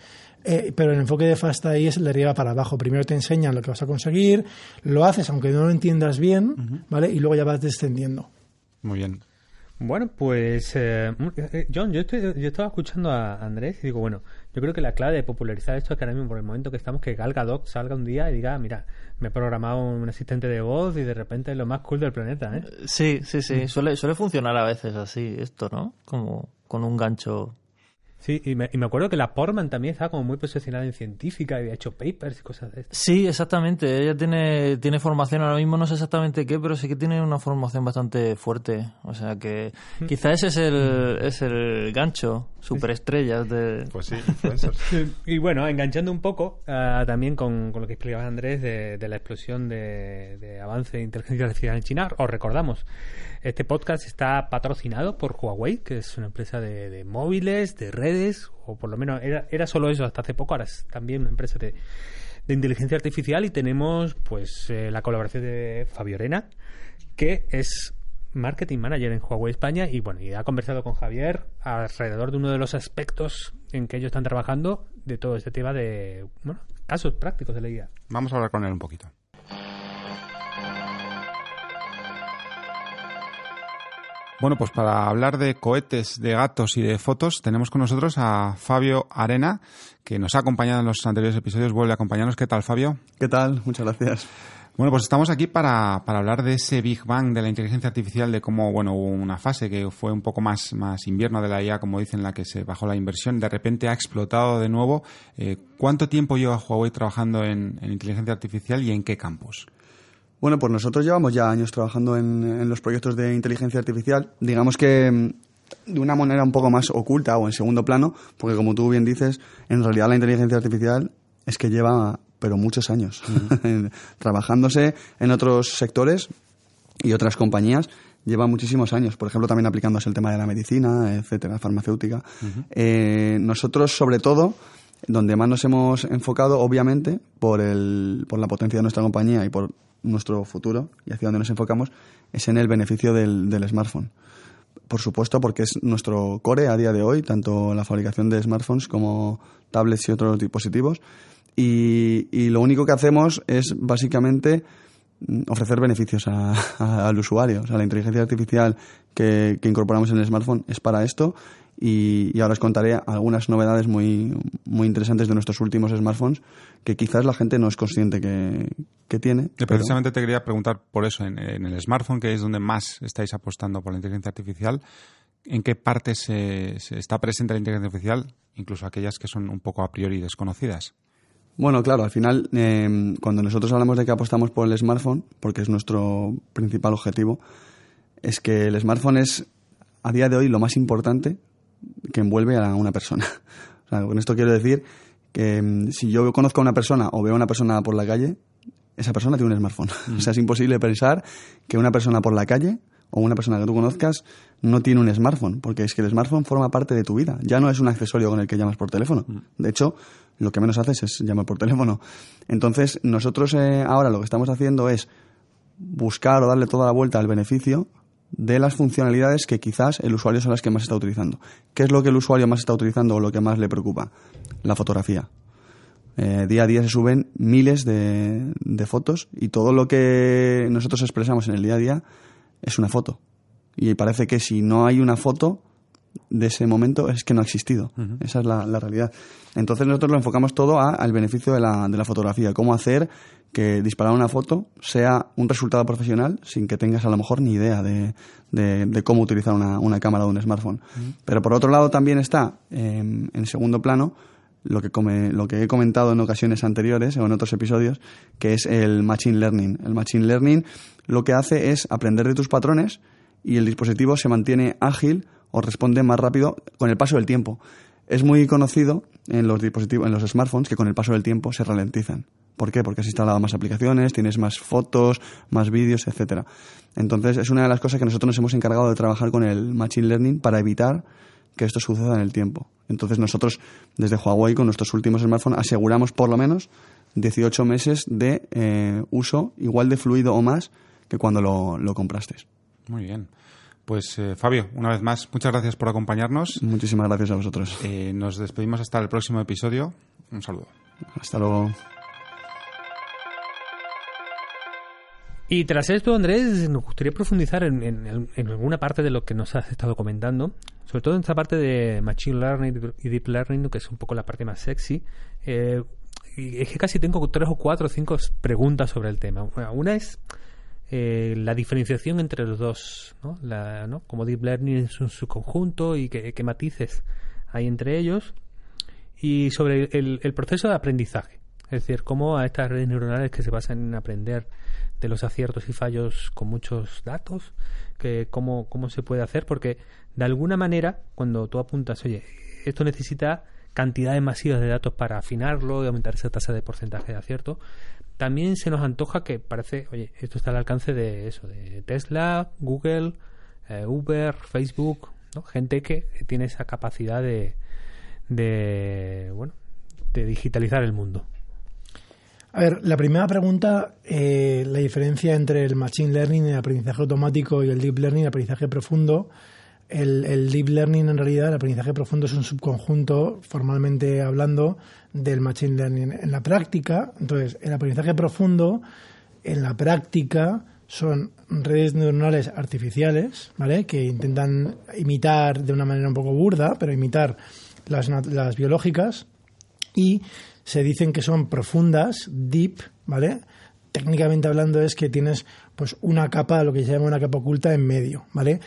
Eh, pero el enfoque de Fast ahí es el de arriba para abajo. Primero te enseñan lo que vas a conseguir, lo haces aunque no lo entiendas bien, ¿vale? Y luego ya vas descendiendo. Muy bien. Bueno, pues eh, eh, John, yo, estoy, yo estaba escuchando a Andrés y digo, bueno, yo creo que la clave de popularizar esto es que ahora mismo, por el momento que estamos, que Gal Gadot salga un día y diga, "Ah, mira, me he programado un asistente de voz y de repente es lo más cool del planeta, ¿eh? Sí, sí, sí. Suele, suele funcionar a veces así esto, ¿no? Como con un gancho. Sí, y me, y me acuerdo que la Portman también estaba como muy posicionada en científica y había hecho papers y cosas de estas. Sí, exactamente. Ella tiene, tiene formación ahora mismo, no sé exactamente qué, pero sí que tiene una formación bastante fuerte. O sea que quizá ese es el, es el gancho, superestrellas de... Pues sí, influencers. Y bueno, enganchando un poco ah, también con, con lo que explicaba Andrés de, de la explosión de, de avance de inteligencia artificial en China, os recordamos, este podcast está patrocinado por Huawei, que es una empresa de, de móviles, de redes, o por lo menos era, era solo eso hasta hace poco, ahora es también una empresa de, de inteligencia artificial y tenemos pues eh, la colaboración de Fabio Arena, que es marketing manager en Huawei España y bueno, y ha conversado con Javier alrededor de uno de los aspectos en que ellos están trabajando de todo este tema de bueno, casos prácticos de la IA. Vamos a hablar con él un poquito. Bueno, pues para hablar de cohetes, de gatos y de fotos, tenemos con nosotros a Fabio Arena, que nos ha acompañado en los anteriores episodios, vuelve a acompañarnos. ¿Qué tal, Fabio? ¿Qué tal? Muchas gracias. Bueno, pues estamos aquí para, para hablar de ese Big Bang de la inteligencia artificial, de cómo, bueno, hubo una fase que fue un poco más, más invierno de la IA, como dicen, en la que se bajó la inversión, de repente ha explotado de nuevo. Eh, ¿Cuánto tiempo lleva Huawei trabajando en, en inteligencia artificial y en qué campos? Bueno, pues nosotros llevamos ya años trabajando en, en los proyectos de inteligencia artificial. Digamos que mm, de una manera un poco más oculta o en segundo plano, porque como tú bien dices, en realidad la inteligencia artificial es que lleva pero muchos años trabajándose en otros sectores y otras compañías lleva muchísimos años, por ejemplo, también aplicándose el tema de la medicina, etcétera, farmacéutica. Eh, nosotros, sobre todo, donde más nos hemos enfocado, obviamente, por, el, por la potencia de nuestra compañía y por nuestro futuro, y hacia donde nos enfocamos, es en el beneficio del, del smartphone. Por supuesto, porque es nuestro core a día de hoy, tanto la fabricación de smartphones como tablets y otros dispositivos. Y, y lo único que hacemos es básicamente mm, ofrecer beneficios a- al usuario. O sea, la inteligencia artificial que incorporamos en el smartphone es para esto y, y ahora os contaré algunas novedades muy, muy interesantes de nuestros últimos smartphones que quizás la gente no es consciente que, que tiene. Pero- Precisamente te quería preguntar por eso, en, en el smartphone, que es donde más estáis apostando por la inteligencia artificial, ¿en qué parte se, se está presente la inteligencia artificial, incluso aquellas que son un poco a priori desconocidas? Bueno, claro, al final, eh, cuando nosotros hablamos de que apostamos por el smartphone, porque es nuestro principal objetivo, es que el smartphone es, a día de hoy, lo más importante que envuelve a una persona. O sea, con esto quiero decir que mm, si yo conozco a una persona o veo a una persona por la calle, esa persona tiene un smartphone. O sea, es imposible pensar que una persona por la calle o una persona que tú conozcas no tiene un smartphone, porque es que el smartphone forma parte de tu vida. Ya no es un accesorio con el que llamas por teléfono. De hecho, lo que menos haces es llamar por teléfono. Entonces, nosotros eh, ahora lo que estamos haciendo es buscar o darle toda la vuelta al beneficio de las funcionalidades que quizás el usuario son las que más está utilizando. ¿Qué es lo que el usuario más está utilizando o lo que más le preocupa? La fotografía. Eh, día a día se suben miles de, de fotos y todo lo que nosotros expresamos en el día a día es una foto. Y parece que si no hay una foto, de ese momento es que no ha existido. Esa es la, la, realidad. Entonces nosotros lo enfocamos todo a, al beneficio de la, de la fotografía, cómo hacer que disparar una foto sea un resultado profesional sin que tengas a lo mejor ni idea de, de, cómo utilizar una, una, cámara de un smartphone. Pero por otro lado también está em, en segundo plano lo que, come, lo que he comentado en ocasiones anteriores o en otros episodios, que es el Machine Learning. El Machine Learning lo que hace es aprender de tus patrones y el dispositivo se mantiene ágil o responde más rápido con el paso del tiempo. Es muy conocido en los dispositivos, en los smartphones, que con el paso del tiempo se ralentizan. ¿Por qué? Porque has instalado más aplicaciones, tienes más fotos, más vídeos, etcétera. Entonces, es una de las cosas que nosotros nos hemos encargado de trabajar con el Machine Learning para evitar que esto suceda en el tiempo. Entonces, nosotros, desde Huawei, con nuestros últimos smartphones, aseguramos por lo menos 18 meses de eh, uso igual de fluido o más que cuando lo, lo compraste. Muy bien. Pues eh, Fabio, una vez más, muchas gracias por acompañarnos. Muchísimas gracias a vosotros. Eh, nos despedimos hasta el próximo episodio. Un saludo. Hasta luego. Y tras esto, Andrés, nos gustaría profundizar en, alguna parte de lo que nos has estado comentando, sobre todo en esta parte de Machine Learning y Deep Learning, que es un poco la parte más sexy. Eh, y es que casi tengo tres o cuatro o cinco preguntas sobre el tema. Una es eh, la diferenciación entre los dos, ¿no? La, ¿no? Como Deep Learning es un subconjunto y qué, matices hay entre ellos. Y sobre el, proceso de aprendizaje. Es decir, cómo a estas redes neuronales que se basan en aprender de los aciertos y fallos con muchos datos, que cómo, cómo se puede hacer, porque de alguna manera, cuando tú apuntas, oye, esto necesita cantidades masivas de datos para afinarlo y aumentar esa tasa de porcentaje de acierto, también se nos antoja que parece, oye, esto está al alcance de eso, de Tesla, Google, eh, Uber, Facebook, ¿no? gente que tiene esa capacidad de, de, bueno, de digitalizar el mundo. A ver, la primera pregunta, eh, la diferencia entre el Machine Learning, el aprendizaje automático y el Deep Learning, el aprendizaje profundo. El, Deep Learning, en realidad, el aprendizaje profundo es un subconjunto, formalmente hablando, del Machine Learning. En la práctica, entonces, el aprendizaje profundo, en la práctica, son redes neuronales artificiales, ¿vale? Que intentan imitar de una manera un poco burda, pero imitar las, las biológicas. Y se dicen que son profundas, deep, ¿vale? Técnicamente hablando es que tienes pues una capa, lo que se llama una capa oculta en medio, ¿vale?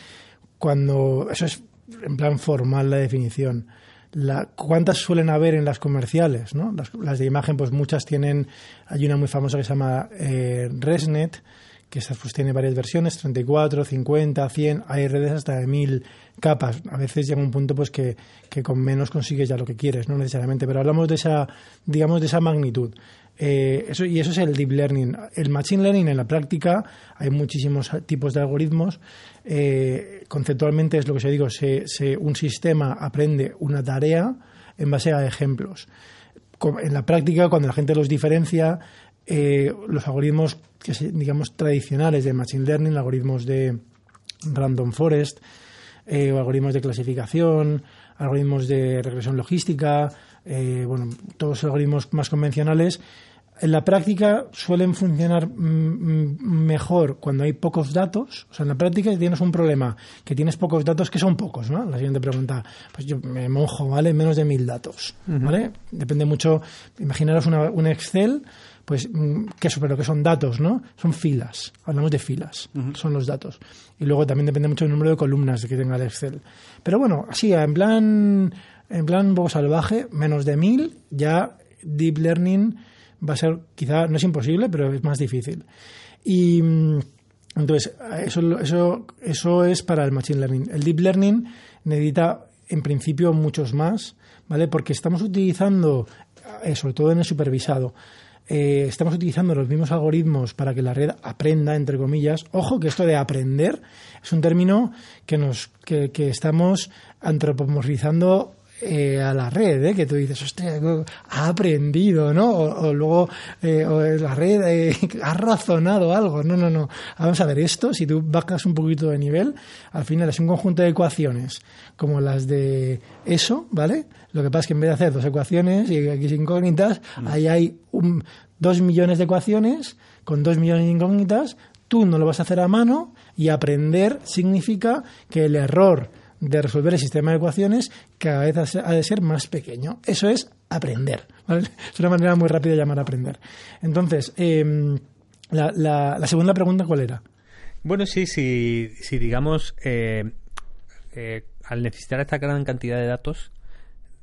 Cuando eso es en plan formal la definición. La, ¿Cuántas suelen haber en las comerciales? ¿no? Las, de imagen, pues muchas tienen. Hay una muy famosa que se llama eh, ResNet, que pues, tiene varias versiones: 34, 50, 100. Hay redes hasta de 1000 capas. A veces llega un punto pues que, que, con menos consigues ya lo que quieres, no necesariamente. Pero hablamos de esa, digamos, de esa magnitud. Eh, eso, y eso es el deep learning. El machine learning en la práctica hay muchísimos tipos de algoritmos. Eh, conceptualmente es lo que se digo, se, un sistema aprende una tarea en base a ejemplos. En la práctica, cuando la gente los diferencia, eh, los algoritmos que digamos tradicionales de machine learning, algoritmos de random forest, o algoritmos de clasificación, algoritmos de regresión logística, eh, bueno, todos los algoritmos más convencionales, en la práctica suelen funcionar mm, mejor cuando hay pocos datos. O sea, en la práctica tienes un problema, que tienes pocos datos, que son pocos, ¿no? La siguiente pregunta, pues yo me mojo, ¿vale? Menos de mil datos, ¿vale? Depende mucho, imaginaros una, un Excel, pues, mm, que eso, pero que son datos, ¿no? Son filas, hablamos de filas, son los datos. Y luego también depende mucho del número de columnas que tenga el Excel. Pero bueno, así, en plan en plan un poco salvaje, menos de mil, ya deep learning va a ser, quizá no es imposible, pero es más difícil. Y mm, entonces, eso, eso, eso es para el machine learning. El deep learning necesita, en principio, muchos más, ¿vale? Porque estamos utilizando, eh, sobre todo en el supervisado, eh, estamos utilizando los mismos algoritmos para que la red aprenda, entre comillas. Ojo que esto de aprender es un término que nos que, que estamos antropomorfizando eh, a la red, ¿eh? que tú dices, hostia, ha aprendido, ¿no? O, luego eh, la red ha razonado algo. No, no, no. Vamos a ver esto, si tú bajas un poquito de nivel, al final es un conjunto de ecuaciones como las de eso, ¿vale? Lo que pasa es que en vez de hacer dos ecuaciones y aquí incógnitas, mm. ahí hay un, dos millones de ecuaciones con dos millones de incógnitas. Tú no lo vas a hacer a mano y aprender significa que el error de resolver el sistema de ecuaciones cada vez ha de ser más pequeño. Eso es aprender. ¿vale? Es una manera muy rápida de llamar a aprender. Entonces, em, la, la, segunda pregunta, ¿cuál era? Bueno, sí, sí, sí digamos, eh, eh, al necesitar esta gran cantidad de datos,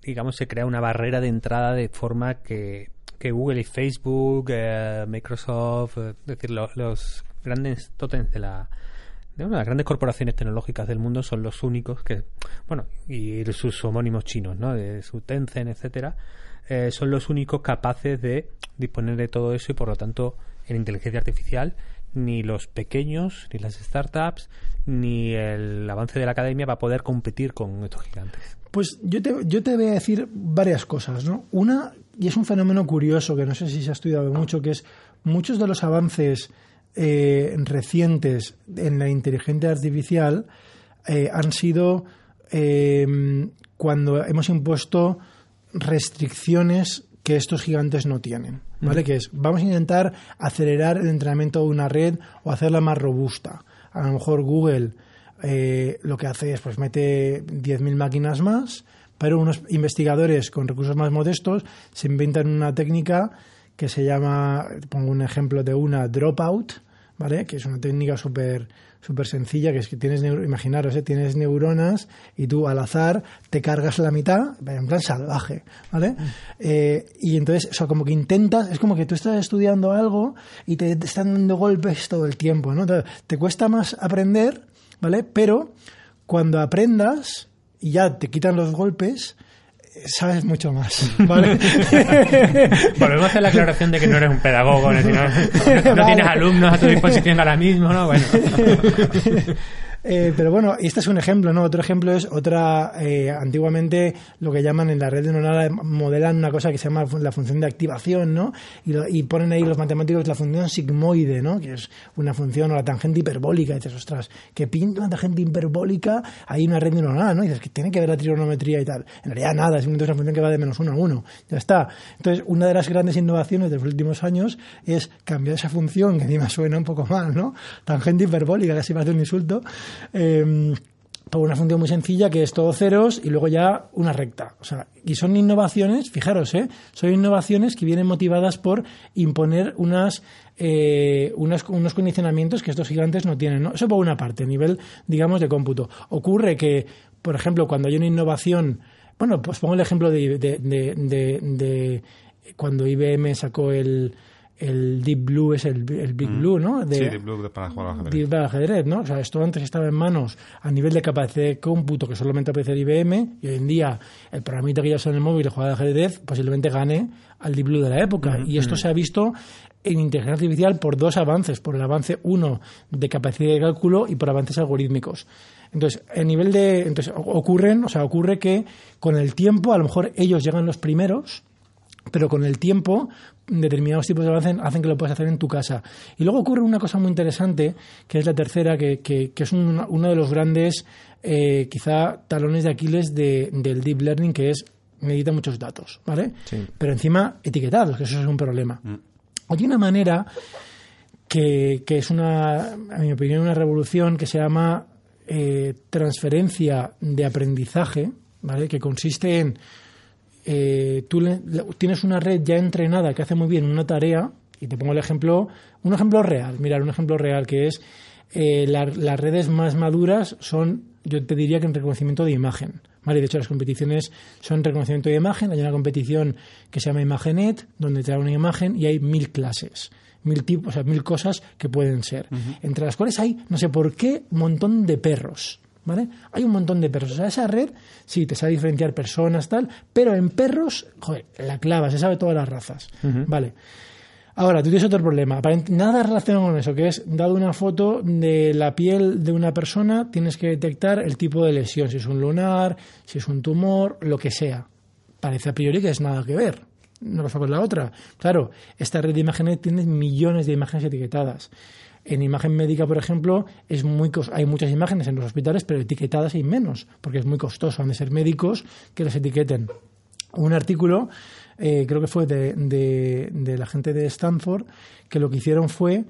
digamos, se crea una barrera de entrada de forma que, Google y Facebook, eh, Microsoft, es decir, los grandes totems de la de las grandes corporaciones tecnológicas del mundo son los únicos que, bueno, y sus homónimos chinos, ¿no? De su Tencent, etcétera, son los únicos capaces de disponer de todo eso y por lo tanto en inteligencia artificial ni los pequeños, ni las startups, ni el avance de la academia va a poder competir con estos gigantes. Pues yo te, yo te voy a decir varias cosas, ¿no? Una, y es un fenómeno curioso que no sé si se ha estudiado mucho, que es muchos de los avances eh, recientes en la inteligencia artificial eh, han sido eh, cuando hemos impuesto restricciones que estos gigantes no tienen. ¿vale? Que es, vamos a intentar acelerar el entrenamiento de una red o hacerla más robusta. A lo mejor Google eh, lo que hace es, pues mete 10.000 máquinas más, pero unos investigadores con recursos más modestos se inventan una técnica que se llama, pongo un ejemplo de una dropout, ¿vale? Que es una técnica súper súper sencilla, que es que tienes, imaginaros, ¿eh? tienes neuronas y tú al azar te cargas la mitad, en plan salvaje, ¿vale? Eh, y entonces, o sea, como que intentas, es como que tú estás estudiando algo y te, están dando golpes todo el tiempo, ¿no? te cuesta más aprender, ¿vale? Pero cuando aprendas y ya te quitan los golpes, sabes mucho más, ¿vale? Volvemos a hacer la aclaración de que no eres un pedagogo, no, no, tienes alumnos a tu disposición ahora mismo, ¿no? Bueno. Eh, pero bueno, este es un ejemplo, ¿no? Otro ejemplo es otra, eh, antiguamente lo que llaman en la red neuronal, modelan una cosa que se llama la función de activación, ¿no? Y, ponen ahí los matemáticos la función sigmoide, ¿no? Que es una función o la tangente hiperbólica. Y dices, ostras, que pinta una tangente hiperbólica, hay una red neuronal, ¿no? Y dices, que tiene que ver la trigonometría y tal. En realidad nada, es una función que va de menos uno a uno. Ya está. Entonces, una de las grandes innovaciones de los últimos años es cambiar esa función, que encima suena un poco mal, ¿no? Tangente hiperbólica, casi parece un insulto, eh, por una función muy sencilla que es todo ceros y luego ya una recta. O sea, y son innovaciones, fijaros, ¿eh? son innovaciones que vienen motivadas por imponer unas, eh, unos condicionamientos que estos gigantes no tienen. ¿no? Eso por una parte, a nivel, digamos, de cómputo. Ocurre que, por ejemplo, cuando hay una innovación, bueno, pues pongo el ejemplo de, de cuando IBM sacó el, el Deep Blue es el, Big mm. Blue, ¿no? sí, Deep Blue para jugar al ajedrez. Deep ajedrez, ¿no? O sea, esto antes estaba en manos a nivel de capacidad de cómputo que solamente aparece el IBM y hoy en día el programita que ya está en el móvil de jugar al ajedrez posiblemente gane al Deep Blue de la época. Mm, y esto mm. se ha visto en inteligencia artificial por dos avances, por el avance uno de capacidad de cálculo y por avances algorítmicos. Entonces, a nivel de entonces ocurren, o sea, ocurre que con el tiempo a lo mejor ellos llegan los primeros pero con el tiempo determinados tipos de avances hacen que lo puedas hacer en tu casa. Y luego ocurre una cosa muy interesante, que es la tercera, que, que, es uno de los grandes, eh, quizá, talones de Aquiles del deep learning, que es necesita muchos datos, ¿vale? Pero encima etiquetados, que eso es un problema. Mm. Hay una manera que, que, es una, a mi opinión, una revolución que se llama eh, transferencia de aprendizaje, ¿vale? Que consiste en eh, tú tienes una red ya entrenada que hace muy bien una tarea, y te pongo el ejemplo, un ejemplo real, mirar, un ejemplo real que es eh, las redes más maduras son, yo te diría que en reconocimiento de imagen. ¿vale? De hecho, las competiciones son reconocimiento de imagen. Hay una competición que se llama Imagenet, donde te da una imagen y hay mil clases mil tipos, o sea, mil cosas que pueden ser. Entre las cuales hay, no sé por qué, un montón de perros. ¿Vale? Hay un montón de perros. O sea, esa red, sí, te sabe diferenciar personas, tal, pero en perros, joder, la clava, se sabe todas las razas. ¿Vale? Ahora, tú tienes otro problema. Nada relacionado con eso, que es, dado una foto de la piel de una persona, tienes que detectar el tipo de lesión, si es un lunar, si es un tumor, lo que sea. Parece a priori que es nada que ver. No pasa con la otra. Claro, esta red de imágenes tiene millones de imágenes etiquetadas. En imagen médica, por ejemplo, es muy hay muchas imágenes en los hospitales, pero etiquetadas hay menos, porque es muy costoso. Han de ser médicos que las etiqueten. Un artículo, eh, creo que fue de, de, la gente de Stanford, que lo que hicieron fue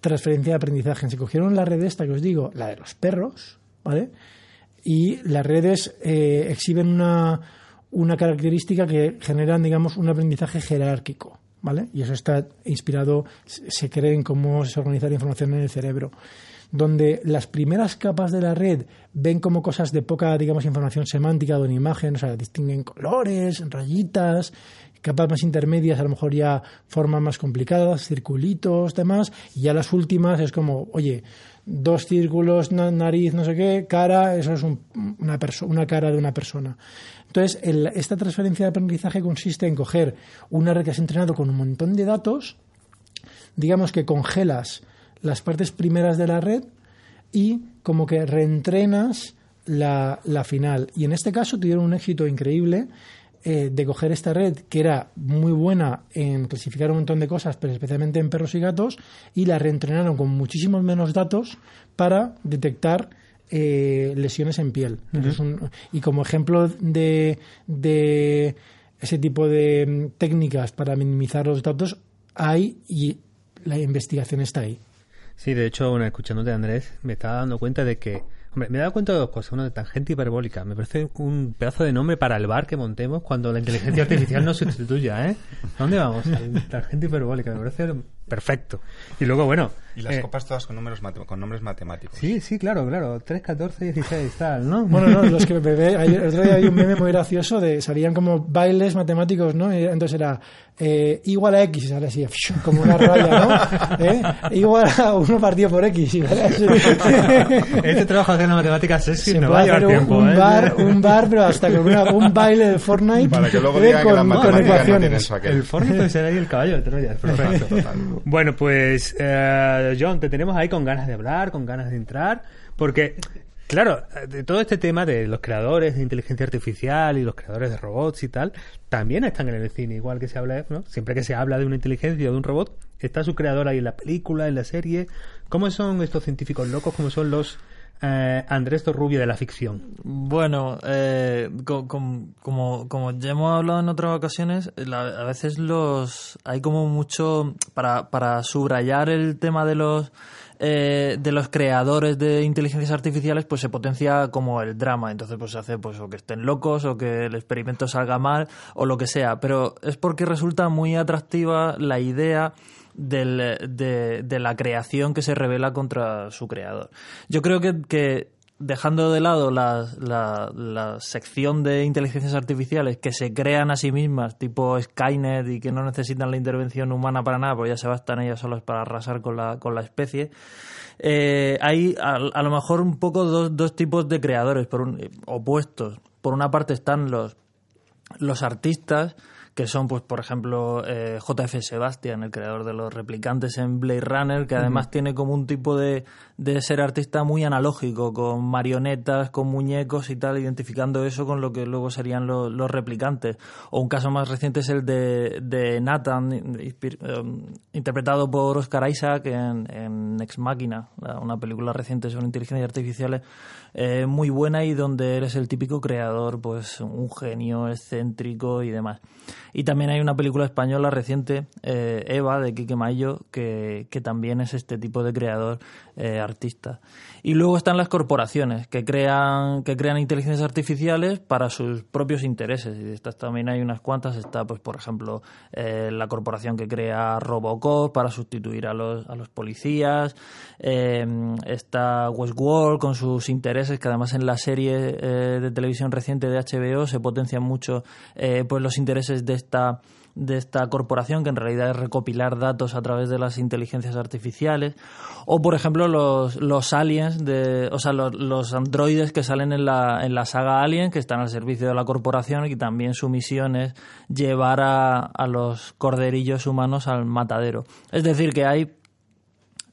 transferencia de aprendizaje. Se cogieron la red esta que os digo, la de los perros, ¿vale? y las redes eh, exhiben una, una característica que generan, digamos, un aprendizaje jerárquico. ¿Vale? Y eso está inspirado, se cree en cómo se organiza la información en el cerebro donde las primeras capas de la red ven como cosas de poca, digamos, información semántica o en imagen, o sea, distinguen colores, rayitas, capas más intermedias a lo mejor ya formas más complicadas, circulitos, demás, y ya las últimas es como, oye, dos círculos, na- nariz, no sé qué, cara, eso es un- una, una cara de una persona. Entonces, el- esta transferencia de aprendizaje consiste en coger una red que has entrenado con un montón de datos, digamos que congelas las partes primeras de la red y como que reentrenas la, la final. Y en este caso tuvieron un éxito increíble eh, de coger esta red que era muy buena en clasificar un montón de cosas, pero especialmente en perros y gatos, y la reentrenaron con muchísimos menos datos para detectar eh, lesiones en piel. Un- y como ejemplo de, de ese tipo de mm, técnicas para minimizar los datos, hay y la investigación está ahí. Sí, de hecho, bueno, escuchándote, Andrés, me estaba dando cuenta de que. Hombre, me he dado cuenta de dos cosas. Uno de tangente hiperbólica. Me parece un pedazo de nombre para el bar que montemos cuando la inteligencia artificial nos sustituya, ¿eh? ¿A dónde vamos? Tangente hiperbólica. Me parece perfecto. Y luego, bueno. Y las eh, copas todas con, números mate- con nombres matemáticos. Sí, sí, claro, claro. 3, 14, 16, tal, ¿no? Bueno, no, los que me ve- ayer- el otro día hay un meme muy gracioso de salían como bailes matemáticos, ¿no? Y entonces era eh, igual a X y sale así, como una raya, ¿no? ¿Eh? Igual a 1 partido por X. y sale así. Este trabajo de la matemática sexy Se no va a llevar tiempo, un ¿eh? bar, un bar, pero hasta con una- un baile de Fortnite Para que luego eh, digan que la con, con matemática no tiene ecuaciones. eso aquel. El Fortnite será ahí el caballo de Troya. Perfecto. Bueno, pues eh, John, te tenemos ahí con ganas de hablar, con ganas de entrar, porque, claro, de todo este tema de los creadores de inteligencia artificial y los creadores de robots y tal, también están en el cine, igual que se habla, ¿no? Siempre que se habla de una inteligencia o de un robot, está su creador ahí en la película, en la serie. ¿Cómo son estos científicos locos? ¿Cómo son los eh, Andrés Torrubio de la ficción? Bueno, eh, co- com- como, como ya hemos hablado en otras ocasiones, a veces los hay como mucho para, para subrayar el tema de los eh, de los creadores de inteligencias artificiales, pues se potencia como el drama. Entonces, pues se hace pues o que estén locos o que el experimento salga mal o lo que sea. Pero es porque resulta muy atractiva la idea del- de, de la creación que se revela contra su creador. Yo creo que, que dejando de lado la, la- la sección de inteligencias artificiales que se crean a sí mismas, tipo Skynet, y que no necesitan la intervención humana para nada, porque ya se bastan ellas solas para arrasar con la, con la especie, eh, hay a, lo mejor un poco dos, dos tipos de creadores un- opuestos. Por una parte están los los artistas que son pues por ejemplo eh, JF Sebastian el creador de los replicantes en Blade Runner que además tiene como un tipo de, de ser artista muy analógico con marionetas con muñecos y tal identificando eso con lo que luego serían lo- los replicantes o un caso más reciente es el de, de Nathan eh, interpretado por Oscar Isaac en, en Ex Machina la- una película reciente sobre inteligencia artificial eh, muy buena y donde eres el típico creador, pues un genio excéntrico y demás. Y también hay una película española reciente, eh, Eva, de Quique Mayo, que, que también es este tipo de creador eh, artista. Y luego están las corporaciones, que crean, que crean inteligencias artificiales para sus propios intereses. Y de estas también hay unas cuantas. Está, pues, por ejemplo, eh, la corporación que crea Robocop para sustituir a los, a los policías. Está Westworld con sus intereses, que además en la serie de televisión reciente de HBO se potencian mucho pues los intereses de esta de esta corporación que en realidad es recopilar datos a través de las inteligencias artificiales o por ejemplo los, los aliens de o sea los, los androides que salen en la, en la saga Alien que están al servicio de la corporación y también su misión es llevar a, a los corderillos humanos al matadero. Es decir que hay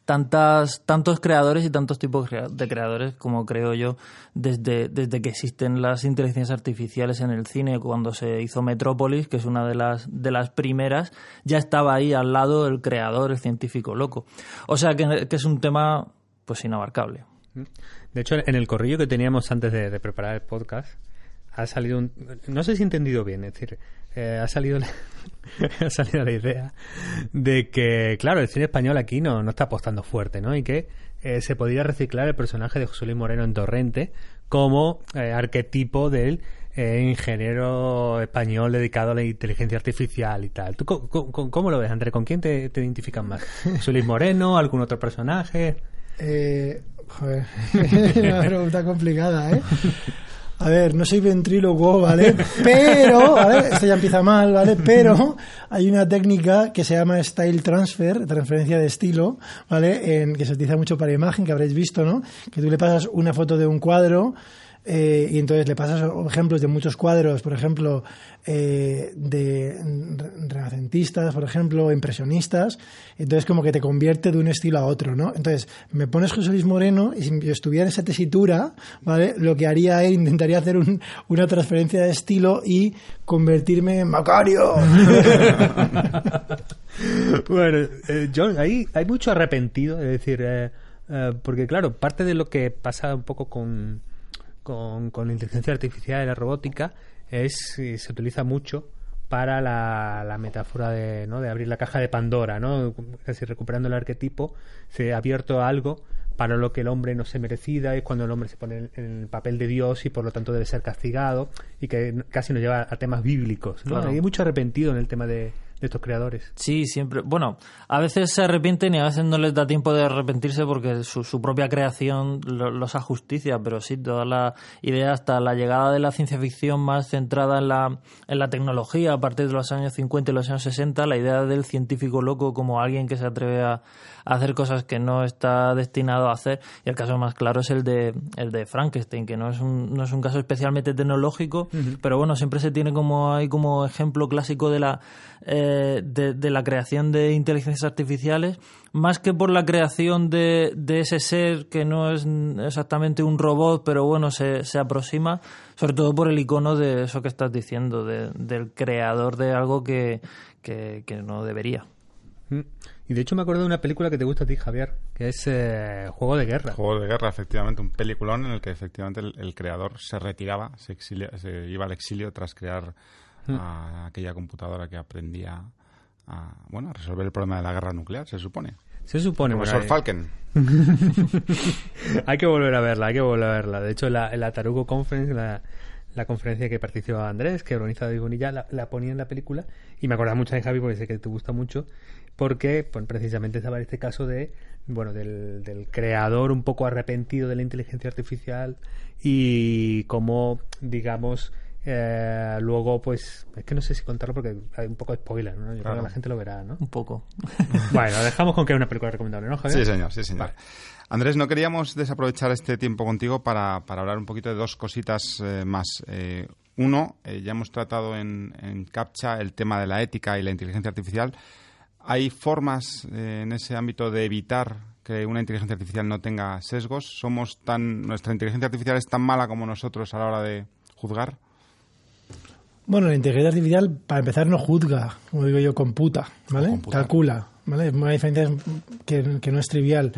tantas tantos creadores y tantos tipos de creadores como creo yo desde, desde que existen las inteligencias artificiales en el cine cuando se hizo Metrópolis que es una de las de las primeras ya estaba ahí al lado el creador el científico loco. O sea que, que es un tema pues inabarcable. De hecho, en el corrillo que teníamos antes de, de preparar el podcast, ha salido un... No sé si he entendido bien, es decir, eh, ha, salido la, ha salido la idea de que, claro, el cine español aquí no, no está apostando fuerte, ¿no? Y que eh, se podría reciclar el personaje de José Luis Moreno en Torrente como eh, arquetipo del eh, ingeniero español dedicado a la inteligencia artificial y tal. ¿Tú cómo, lo ves, André? ¿Con quién te, te identificas más? ¿Solís Moreno? ¿Algún otro personaje? Eh, joder, una pregunta complicada, ¿eh? A ver, no soy ventrílogo, ¿vale? Pero, ¿vale? Esto ya empieza mal, ¿vale? Pero hay una técnica que se llama style transfer, transferencia de estilo, ¿vale? En, que se utiliza mucho para imagen, que habréis visto, ¿no? Que tú le pasas una foto de un cuadro eh, y entonces le pasas ejemplos de muchos cuadros, por ejemplo, eh, de re- renacentistas, por ejemplo, impresionistas, entonces como que te convierte de un estilo a otro, ¿no? Entonces, me pones José Luis Moreno y si yo estuviera en esa tesitura, ¿vale? Lo que haría es, intentaría hacer un- una transferencia de estilo y convertirme en Macario. bueno, eh, John, ahí hay mucho arrepentido, es decir, eh, eh, porque claro, parte de lo que pasa un poco con, con, con la inteligencia artificial y la robótica es eh, se utiliza mucho para la, la metáfora de, ¿no? de abrir la caja de Pandora, ¿no? casi recuperando el arquetipo, se ha abierto algo para lo que el hombre no se merecida, es cuando el hombre se pone en en el papel de Dios y por lo tanto debe ser castigado y que casi nos lleva a temas bíblicos. ¿no? Claro. Hay mucho arrepentido en el tema de, de estos creadores. Sí, siempre. Bueno, a veces se arrepienten y a veces no les da tiempo de arrepentirse porque su, su propia creación lo- los justicia, pero sí, toda la idea hasta la llegada de la ciencia ficción más centrada en la, en la tecnología a partir de los años 50 y los años 60, la idea del científico loco como alguien que se atreve a, a hacer cosas que no está destinado a hacer. Y el caso más claro es el de, el de Frankenstein, que no es un, no es un caso especialmente tecnológico, pero bueno, siempre se tiene como hay como ejemplo clásico de la eh, de, de la creación de inteligencias artificiales, más que por la creación de, de ese ser que no es exactamente un robot, pero bueno, se, se aproxima, sobre todo por el icono de eso que estás diciendo, de- del creador de algo que, que, que no debería. Mm. Y de hecho me acuerdo de una película que te gusta a ti, Javier, que es eh, Juego de Guerra. Juego de guerra, efectivamente, un peliculón en el que efectivamente el, el creador se retiraba, se, exilia- se iba al exilio tras crear a aquella computadora que aprendía a, bueno, a resolver el problema de la guerra nuclear, se supone. Se supone, Profesor bueno, Falken. hay que volver a verla, hay que volver a verla. De hecho, la, la Tarugo Conference, la, la conferencia que participa Andrés, que organiza David Bonilla, la, la ponía en la película y me acordaba mucho de Javi porque sé que te gusta mucho, porque pues, precisamente estaba este caso de bueno del, del creador un poco arrepentido de la inteligencia artificial y cómo, digamos, eh, luego pues es que no sé si contarlo porque hay un poco de spoiler, ¿no? Yo creo que la gente lo verá, ¿no? Un poco. bueno, dejamos con que es una película recomendable, ¿no, Javier? Sí, señor, sí, señor. Andrés, no queríamos desaprovechar este tiempo contigo para, para hablar un poquito de dos cositas eh, más. Eh, uno, eh, ya hemos tratado en, en CAPTCHA el tema de la ética y la inteligencia artificial. ¿Hay formas eh, en ese ámbito de evitar que una inteligencia artificial no tenga sesgos? ¿Somos tan, nuestra inteligencia artificial es tan mala como nosotros a la hora de juzgar? Bueno, la inteligencia artificial, para empezar, no juzga, como digo yo, computa, ¿vale? Calcula, ¿vale? Es una diferencia que, que no es trivial.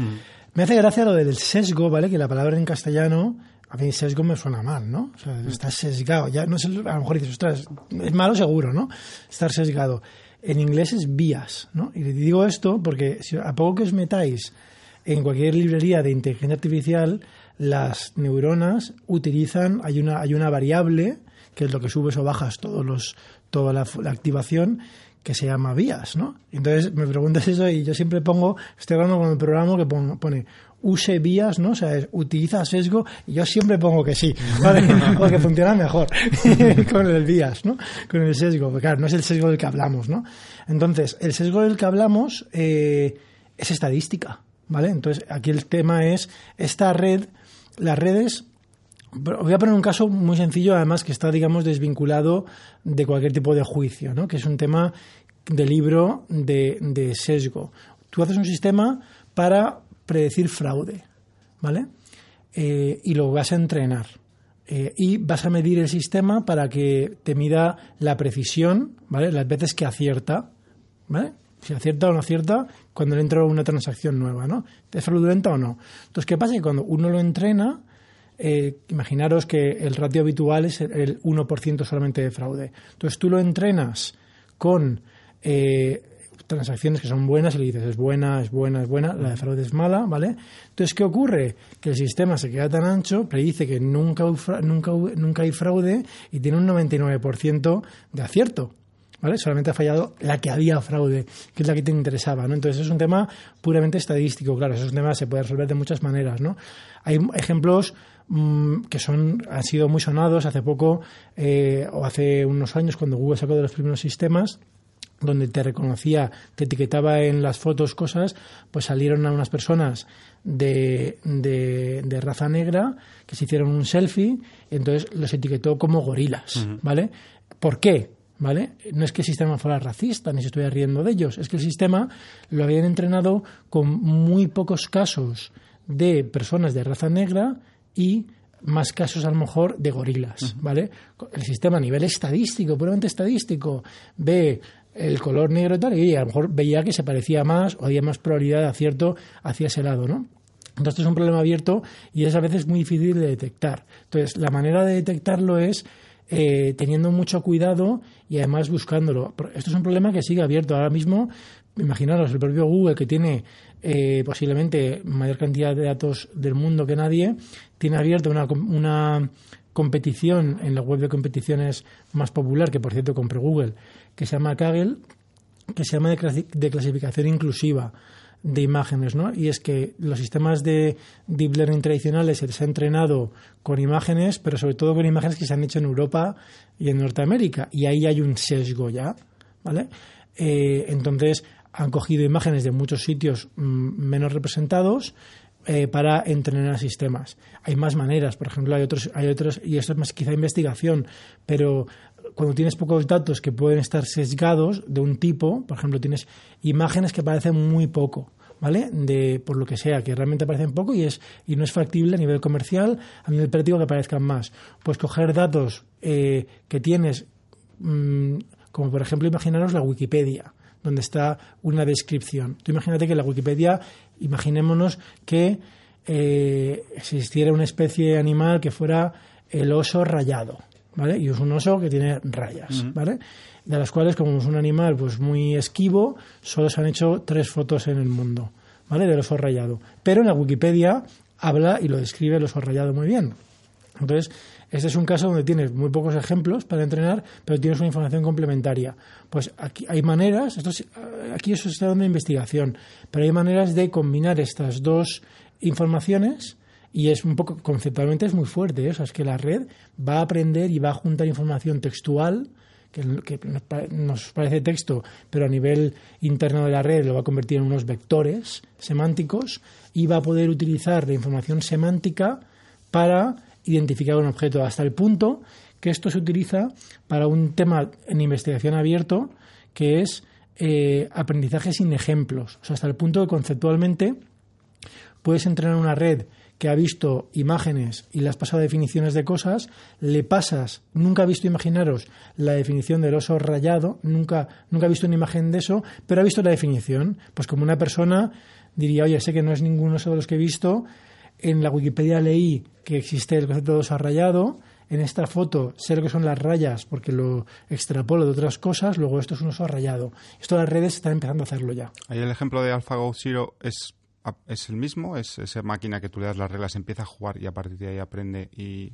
Me hace gracia lo del sesgo, ¿vale? Que la palabra en castellano, a mí sesgo me suena mal, ¿no? O sea, está sesgado. Ya no sé, a lo mejor dices, ostras, es malo seguro, ¿no? Estar sesgado. En inglés es bias, ¿no? Y digo esto porque si a poco que os metáis en cualquier librería de inteligencia artificial, las neuronas utilizan, hay una, hay una variable, que es lo que subes o bajas todos los, toda la, la activación, que se llama vías, ¿no? Entonces me preguntas eso y yo siempre pongo, estoy hablando con el programa que pon- pone use vías, ¿no? O sea, es, utiliza sesgo y yo siempre pongo que sí, ¿vale? Porque funciona mejor con el vías, ¿no? Con el sesgo, porque claro, no es el sesgo del que hablamos, ¿no? Entonces, el sesgo del que hablamos eh, es estadística, ¿vale? Entonces, aquí el tema es esta red, las redes Voy a poner un caso muy sencillo, además que está, digamos, desvinculado de cualquier tipo de juicio, ¿no? que es un tema de libro de, de sesgo. Tú haces un sistema para predecir fraude, ¿vale? Eh, y lo vas a entrenar. Eh, y vas a medir el sistema para que te mida la precisión, ¿vale? Las veces que acierta, ¿vale? Si acierta o no acierta cuando le entra una transacción nueva, ¿no? ¿Es fraudulenta o no? Entonces, ¿qué pasa? Que cuando uno lo entrena, eh, imaginaros que el ratio habitual es el 1% solamente de fraude. Entonces tú lo entrenas con, eh, transacciones que son buenas y le dices es buena, es buena, es buena, la de fraude es mala, ¿vale? Entonces, ¿qué ocurre? Que el sistema se queda tan ancho, predice que nunca, nunca, nunca hay fraude y tiene un 99% de acierto. ¿Vale? Solamente ha fallado la que había fraude, que es la que te interesaba, ¿no? Entonces es un tema puramente estadístico, claro, esos temas se puede resolver de muchas maneras, ¿no? Hay ejemplos mm, que son han sido muy sonados hace poco eh, o hace unos años cuando Google sacó de los primeros sistemas donde te reconocía, te etiquetaba en las fotos cosas, pues salieron a unas personas de, de, raza negra que se hicieron un selfie y entonces los etiquetó como gorilas, ¿vale? ¿Por qué? ¿Vale? No es que el sistema fuera racista ni se estuviera riendo de ellos, es que el sistema lo habían entrenado con muy pocos casos de personas de raza negra y más casos a lo mejor de gorilas, ¿vale? El sistema a nivel estadístico, puramente estadístico, ve el color negro y tal, y a lo mejor veía que se parecía más o había más probabilidad de acierto hacia ese lado, ¿no? Entonces es un problema abierto y es a veces muy difícil de detectar. Entonces la manera de detectarlo es eh, teniendo mucho cuidado y además buscándolo. Esto es un problema que sigue abierto ahora mismo. Imaginaros, el propio Google, que tiene eh, posiblemente mayor cantidad de datos del mundo que nadie, tiene abierto una, una competición en la web de competiciones más popular, que por cierto compré Google, que se llama Kaggle, que se llama de, clasificación inclusiva de imágenes, ¿no? Y es que los sistemas de deep learning tradicionales se les ha entrenado con imágenes, pero sobre todo con imágenes que se han hecho en Europa y en Norteamérica, y ahí hay un sesgo ya, ¿vale? Eh, entonces han cogido imágenes de muchos sitios mm, menos representados eh, para entrenar sistemas. Hay más maneras, por ejemplo, hay otros, hay otros, y esto es más quizá investigación, pero cuando tienes pocos datos que pueden estar sesgados de un tipo, por ejemplo, tienes imágenes que parecen muy poco. ¿Vale? De, por lo que sea, que realmente parecen poco y, es, y no es factible a nivel comercial, a nivel práctico que parezcan más. Pues coger datos eh, que tienes, mm, como por ejemplo, imaginaros la Wikipedia, donde está una descripción. Tú imagínate que la Wikipedia, imaginémonos que eh, existiera una especie animal que fuera el oso rayado, ¿vale? Y es un oso que tiene rayas, ¿vale? De las cuales, como es un animal pues muy esquivo, solo se han hecho tres fotos en el mundo, ¿vale? Del oso rayado. Pero en la Wikipedia habla y lo describe el oso rayado muy bien. Entonces, este es un caso donde tienes muy pocos ejemplos para entrenar, pero tienes una información complementaria. Pues aquí hay maneras, esto aquí eso está dando investigación, pero hay maneras de combinar estas dos informaciones y es un poco, conceptualmente es muy fuerte, ¿eh? es que la red va a aprender y va a juntar información textual, que, nos parece texto, pero a nivel interno de la red lo va a convertir en unos vectores semánticos y va a poder utilizar la información semántica para identificar un objeto, hasta el punto que esto se utiliza para un tema en investigación abierto que es eh, aprendizaje sin ejemplos, o sea, hasta el punto que conceptualmente puedes entrenar una red que ha visto imágenes y le has pasado definiciones de cosas, le pasas, nunca ha visto, imaginaros, la definición del oso rayado, nunca, nunca ha visto una imagen de eso, pero ha visto la definición. Pues como una persona diría, oye, sé que no es ningún oso de los que he visto, en la Wikipedia leí que existe el concepto de oso rayado, en esta foto sé lo que son las rayas porque lo extrapolo de otras cosas, luego esto es un oso rayado. Esto las redes están empezando a hacerlo ya. Ahí el ejemplo de AlphaGo Zero es es el mismo, es esa máquina que tú le das las reglas, empieza a jugar y a partir de ahí aprende y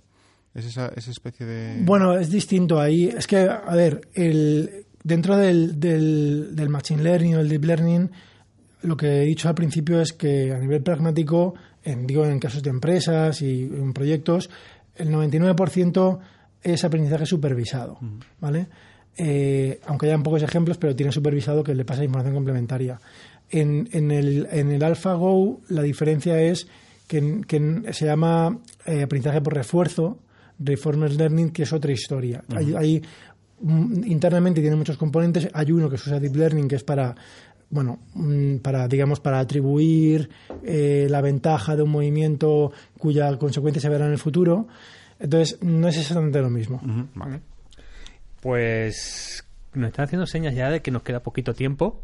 es esa, esa especie de... Bueno, es distinto ahí. Es que, a ver, el, dentro del, del, Machine Learning o el Deep Learning, lo que he dicho al principio es que a nivel pragmático, en, digo en casos de empresas y en proyectos, el 99% es aprendizaje supervisado, ¿vale? Eh, aunque hayan pocos ejemplos, pero tiene supervisado que le pasa información complementaria. En, en, el, en el AlphaGo la diferencia es que, se llama eh, aprendizaje por refuerzo, Reformer Learning, que es otra historia. hay, mm, internamente tiene muchos componentes. Hay uno que es usa Deep Learning, que es para bueno, mm, para digamos para atribuir eh, la ventaja de un movimiento cuya consecuencia se verá en el futuro. Entonces, no es exactamente lo mismo. Pues nos están haciendo señas ya de que nos queda poquito tiempo.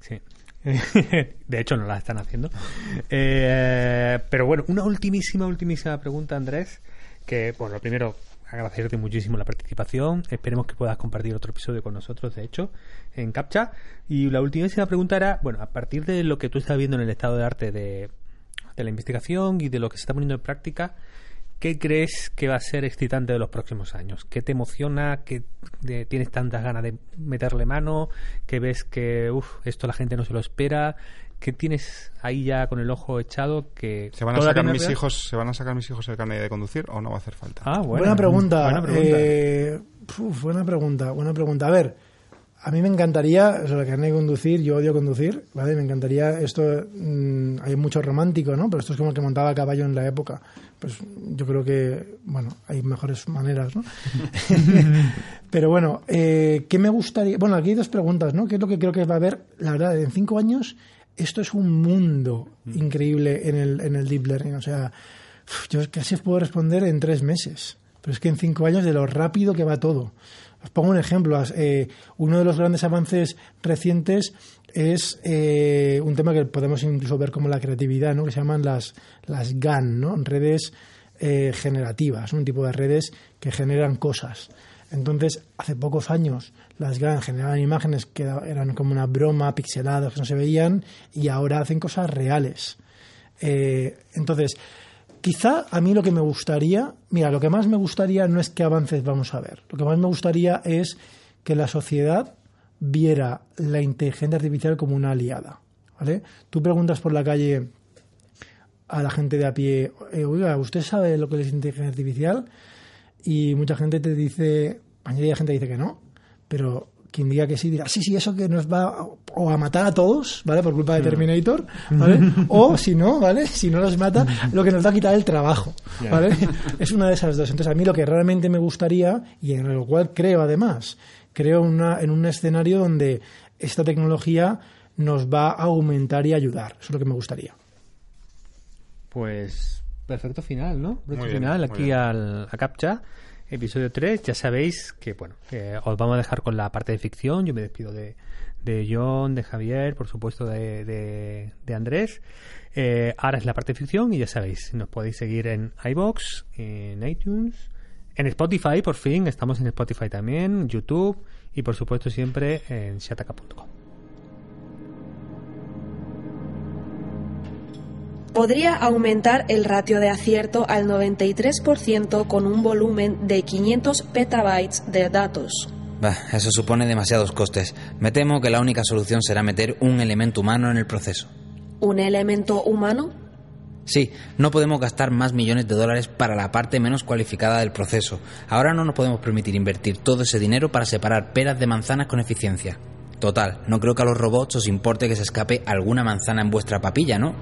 Sí. de hecho, no la están haciendo. Eh, pero bueno, una ultimísima, ultimísima pregunta, Andrés. Que, bueno, lo primero, agradecerte muchísimo la participación. Esperemos que puedas compartir otro episodio con nosotros, de hecho, en CAPTCHA. Y la última pregunta era, bueno, a partir de lo que tú estás viendo en el estado de arte de, de la investigación y de lo que se está poniendo en práctica, ¿qué crees que va a ser excitante de los próximos años? ¿Qué te emociona? ¿Qué de- tienes tantas ganas de meterle mano? ¿Qué ves que, uff, esto la gente no se lo espera? ¿Qué tienes ahí ya con el ojo echado que ¿Se van a sacar mis hijos, se van a sacar mis hijos el carnet de conducir o no va a hacer falta? Ah, bueno. buena pregunta. Buena pregunta. Eh, uf, buena pregunta, buena pregunta. A ver, a mí me encantaría, o sea, la carne de conducir, yo odio conducir, ¿vale? Me encantaría, esto, mm, hay mucho romántico, ¿no? Pero esto es como el que montaba a caballo en la época. Pues yo creo que, bueno, hay mejores maneras, ¿no? Pero bueno, eh, ¿qué me gustaría? Bueno, aquí hay dos preguntas, ¿no? ¿Qué es lo que creo que va a haber? La verdad, en cinco años, esto es un mundo increíble en el, en el deep learning. O sea, yo casi os puedo responder en tres meses. Pero es que en cinco años de lo rápido que va todo. Pongo un ejemplo. eh, uno de los grandes avances recientes es eh, un tema que podemos incluso ver como la creatividad, ¿no? que se llaman las, las GAN, ¿no? redes eh, generativas, un tipo de redes que generan cosas. Entonces, hace pocos años las GAN generaban imágenes que era- eran como una broma, pixeladas, que no se veían, y ahora hacen cosas reales. Eh, entonces, quizá a mí lo que me gustaría, mira, lo que más me gustaría no es qué avances vamos a ver, lo que más me gustaría es que la sociedad viera la inteligencia artificial como una aliada. ¿vale? Tú preguntas por la calle a la gente de a pie, eh, oiga, ¿usted sabe lo que es inteligencia artificial? Y mucha gente te dice, mayoría de gente dice que no, pero quien diga que sí dirá, sí, sí, eso que nos va o a matar a todos, ¿vale? Por culpa de Terminator, ¿vale? O si no, ¿vale? Si no los mata, lo que nos va a quitar el trabajo, ¿vale? Es una de esas dos. Entonces, a mí lo que realmente me gustaría, y en lo cual creo además, creo una, en un escenario donde esta tecnología nos va a aumentar y ayudar. Eso es lo que me gustaría. Pues perfecto final, ¿no? Perfecto bien, final aquí al, a Captcha, episodio 3. Ya sabéis que, bueno, eh, os vamos a dejar con la parte de ficción. Yo me despido de, de John, de Javier, por supuesto de, de, de Andrés. Eh, ahora es la parte de ficción y ya sabéis, nos podéis seguir en iBox, en iTunes, en Spotify, por fin. Estamos en Spotify también, YouTube y, por supuesto, siempre en shataka.com. Podría aumentar el ratio de acierto al 93% con un volumen de 500 petabytes de datos. Bah, eso supone demasiados costes. Me temo que la única solución será meter un elemento humano en el proceso. ¿Un elemento humano? Sí, no podemos gastar más millones de dólares para la parte menos cualificada del proceso. Ahora no nos podemos permitir invertir todo ese dinero para separar peras de manzanas con eficiencia. Total, no creo que a los robots os importe que se escape alguna manzana en vuestra papilla, ¿no?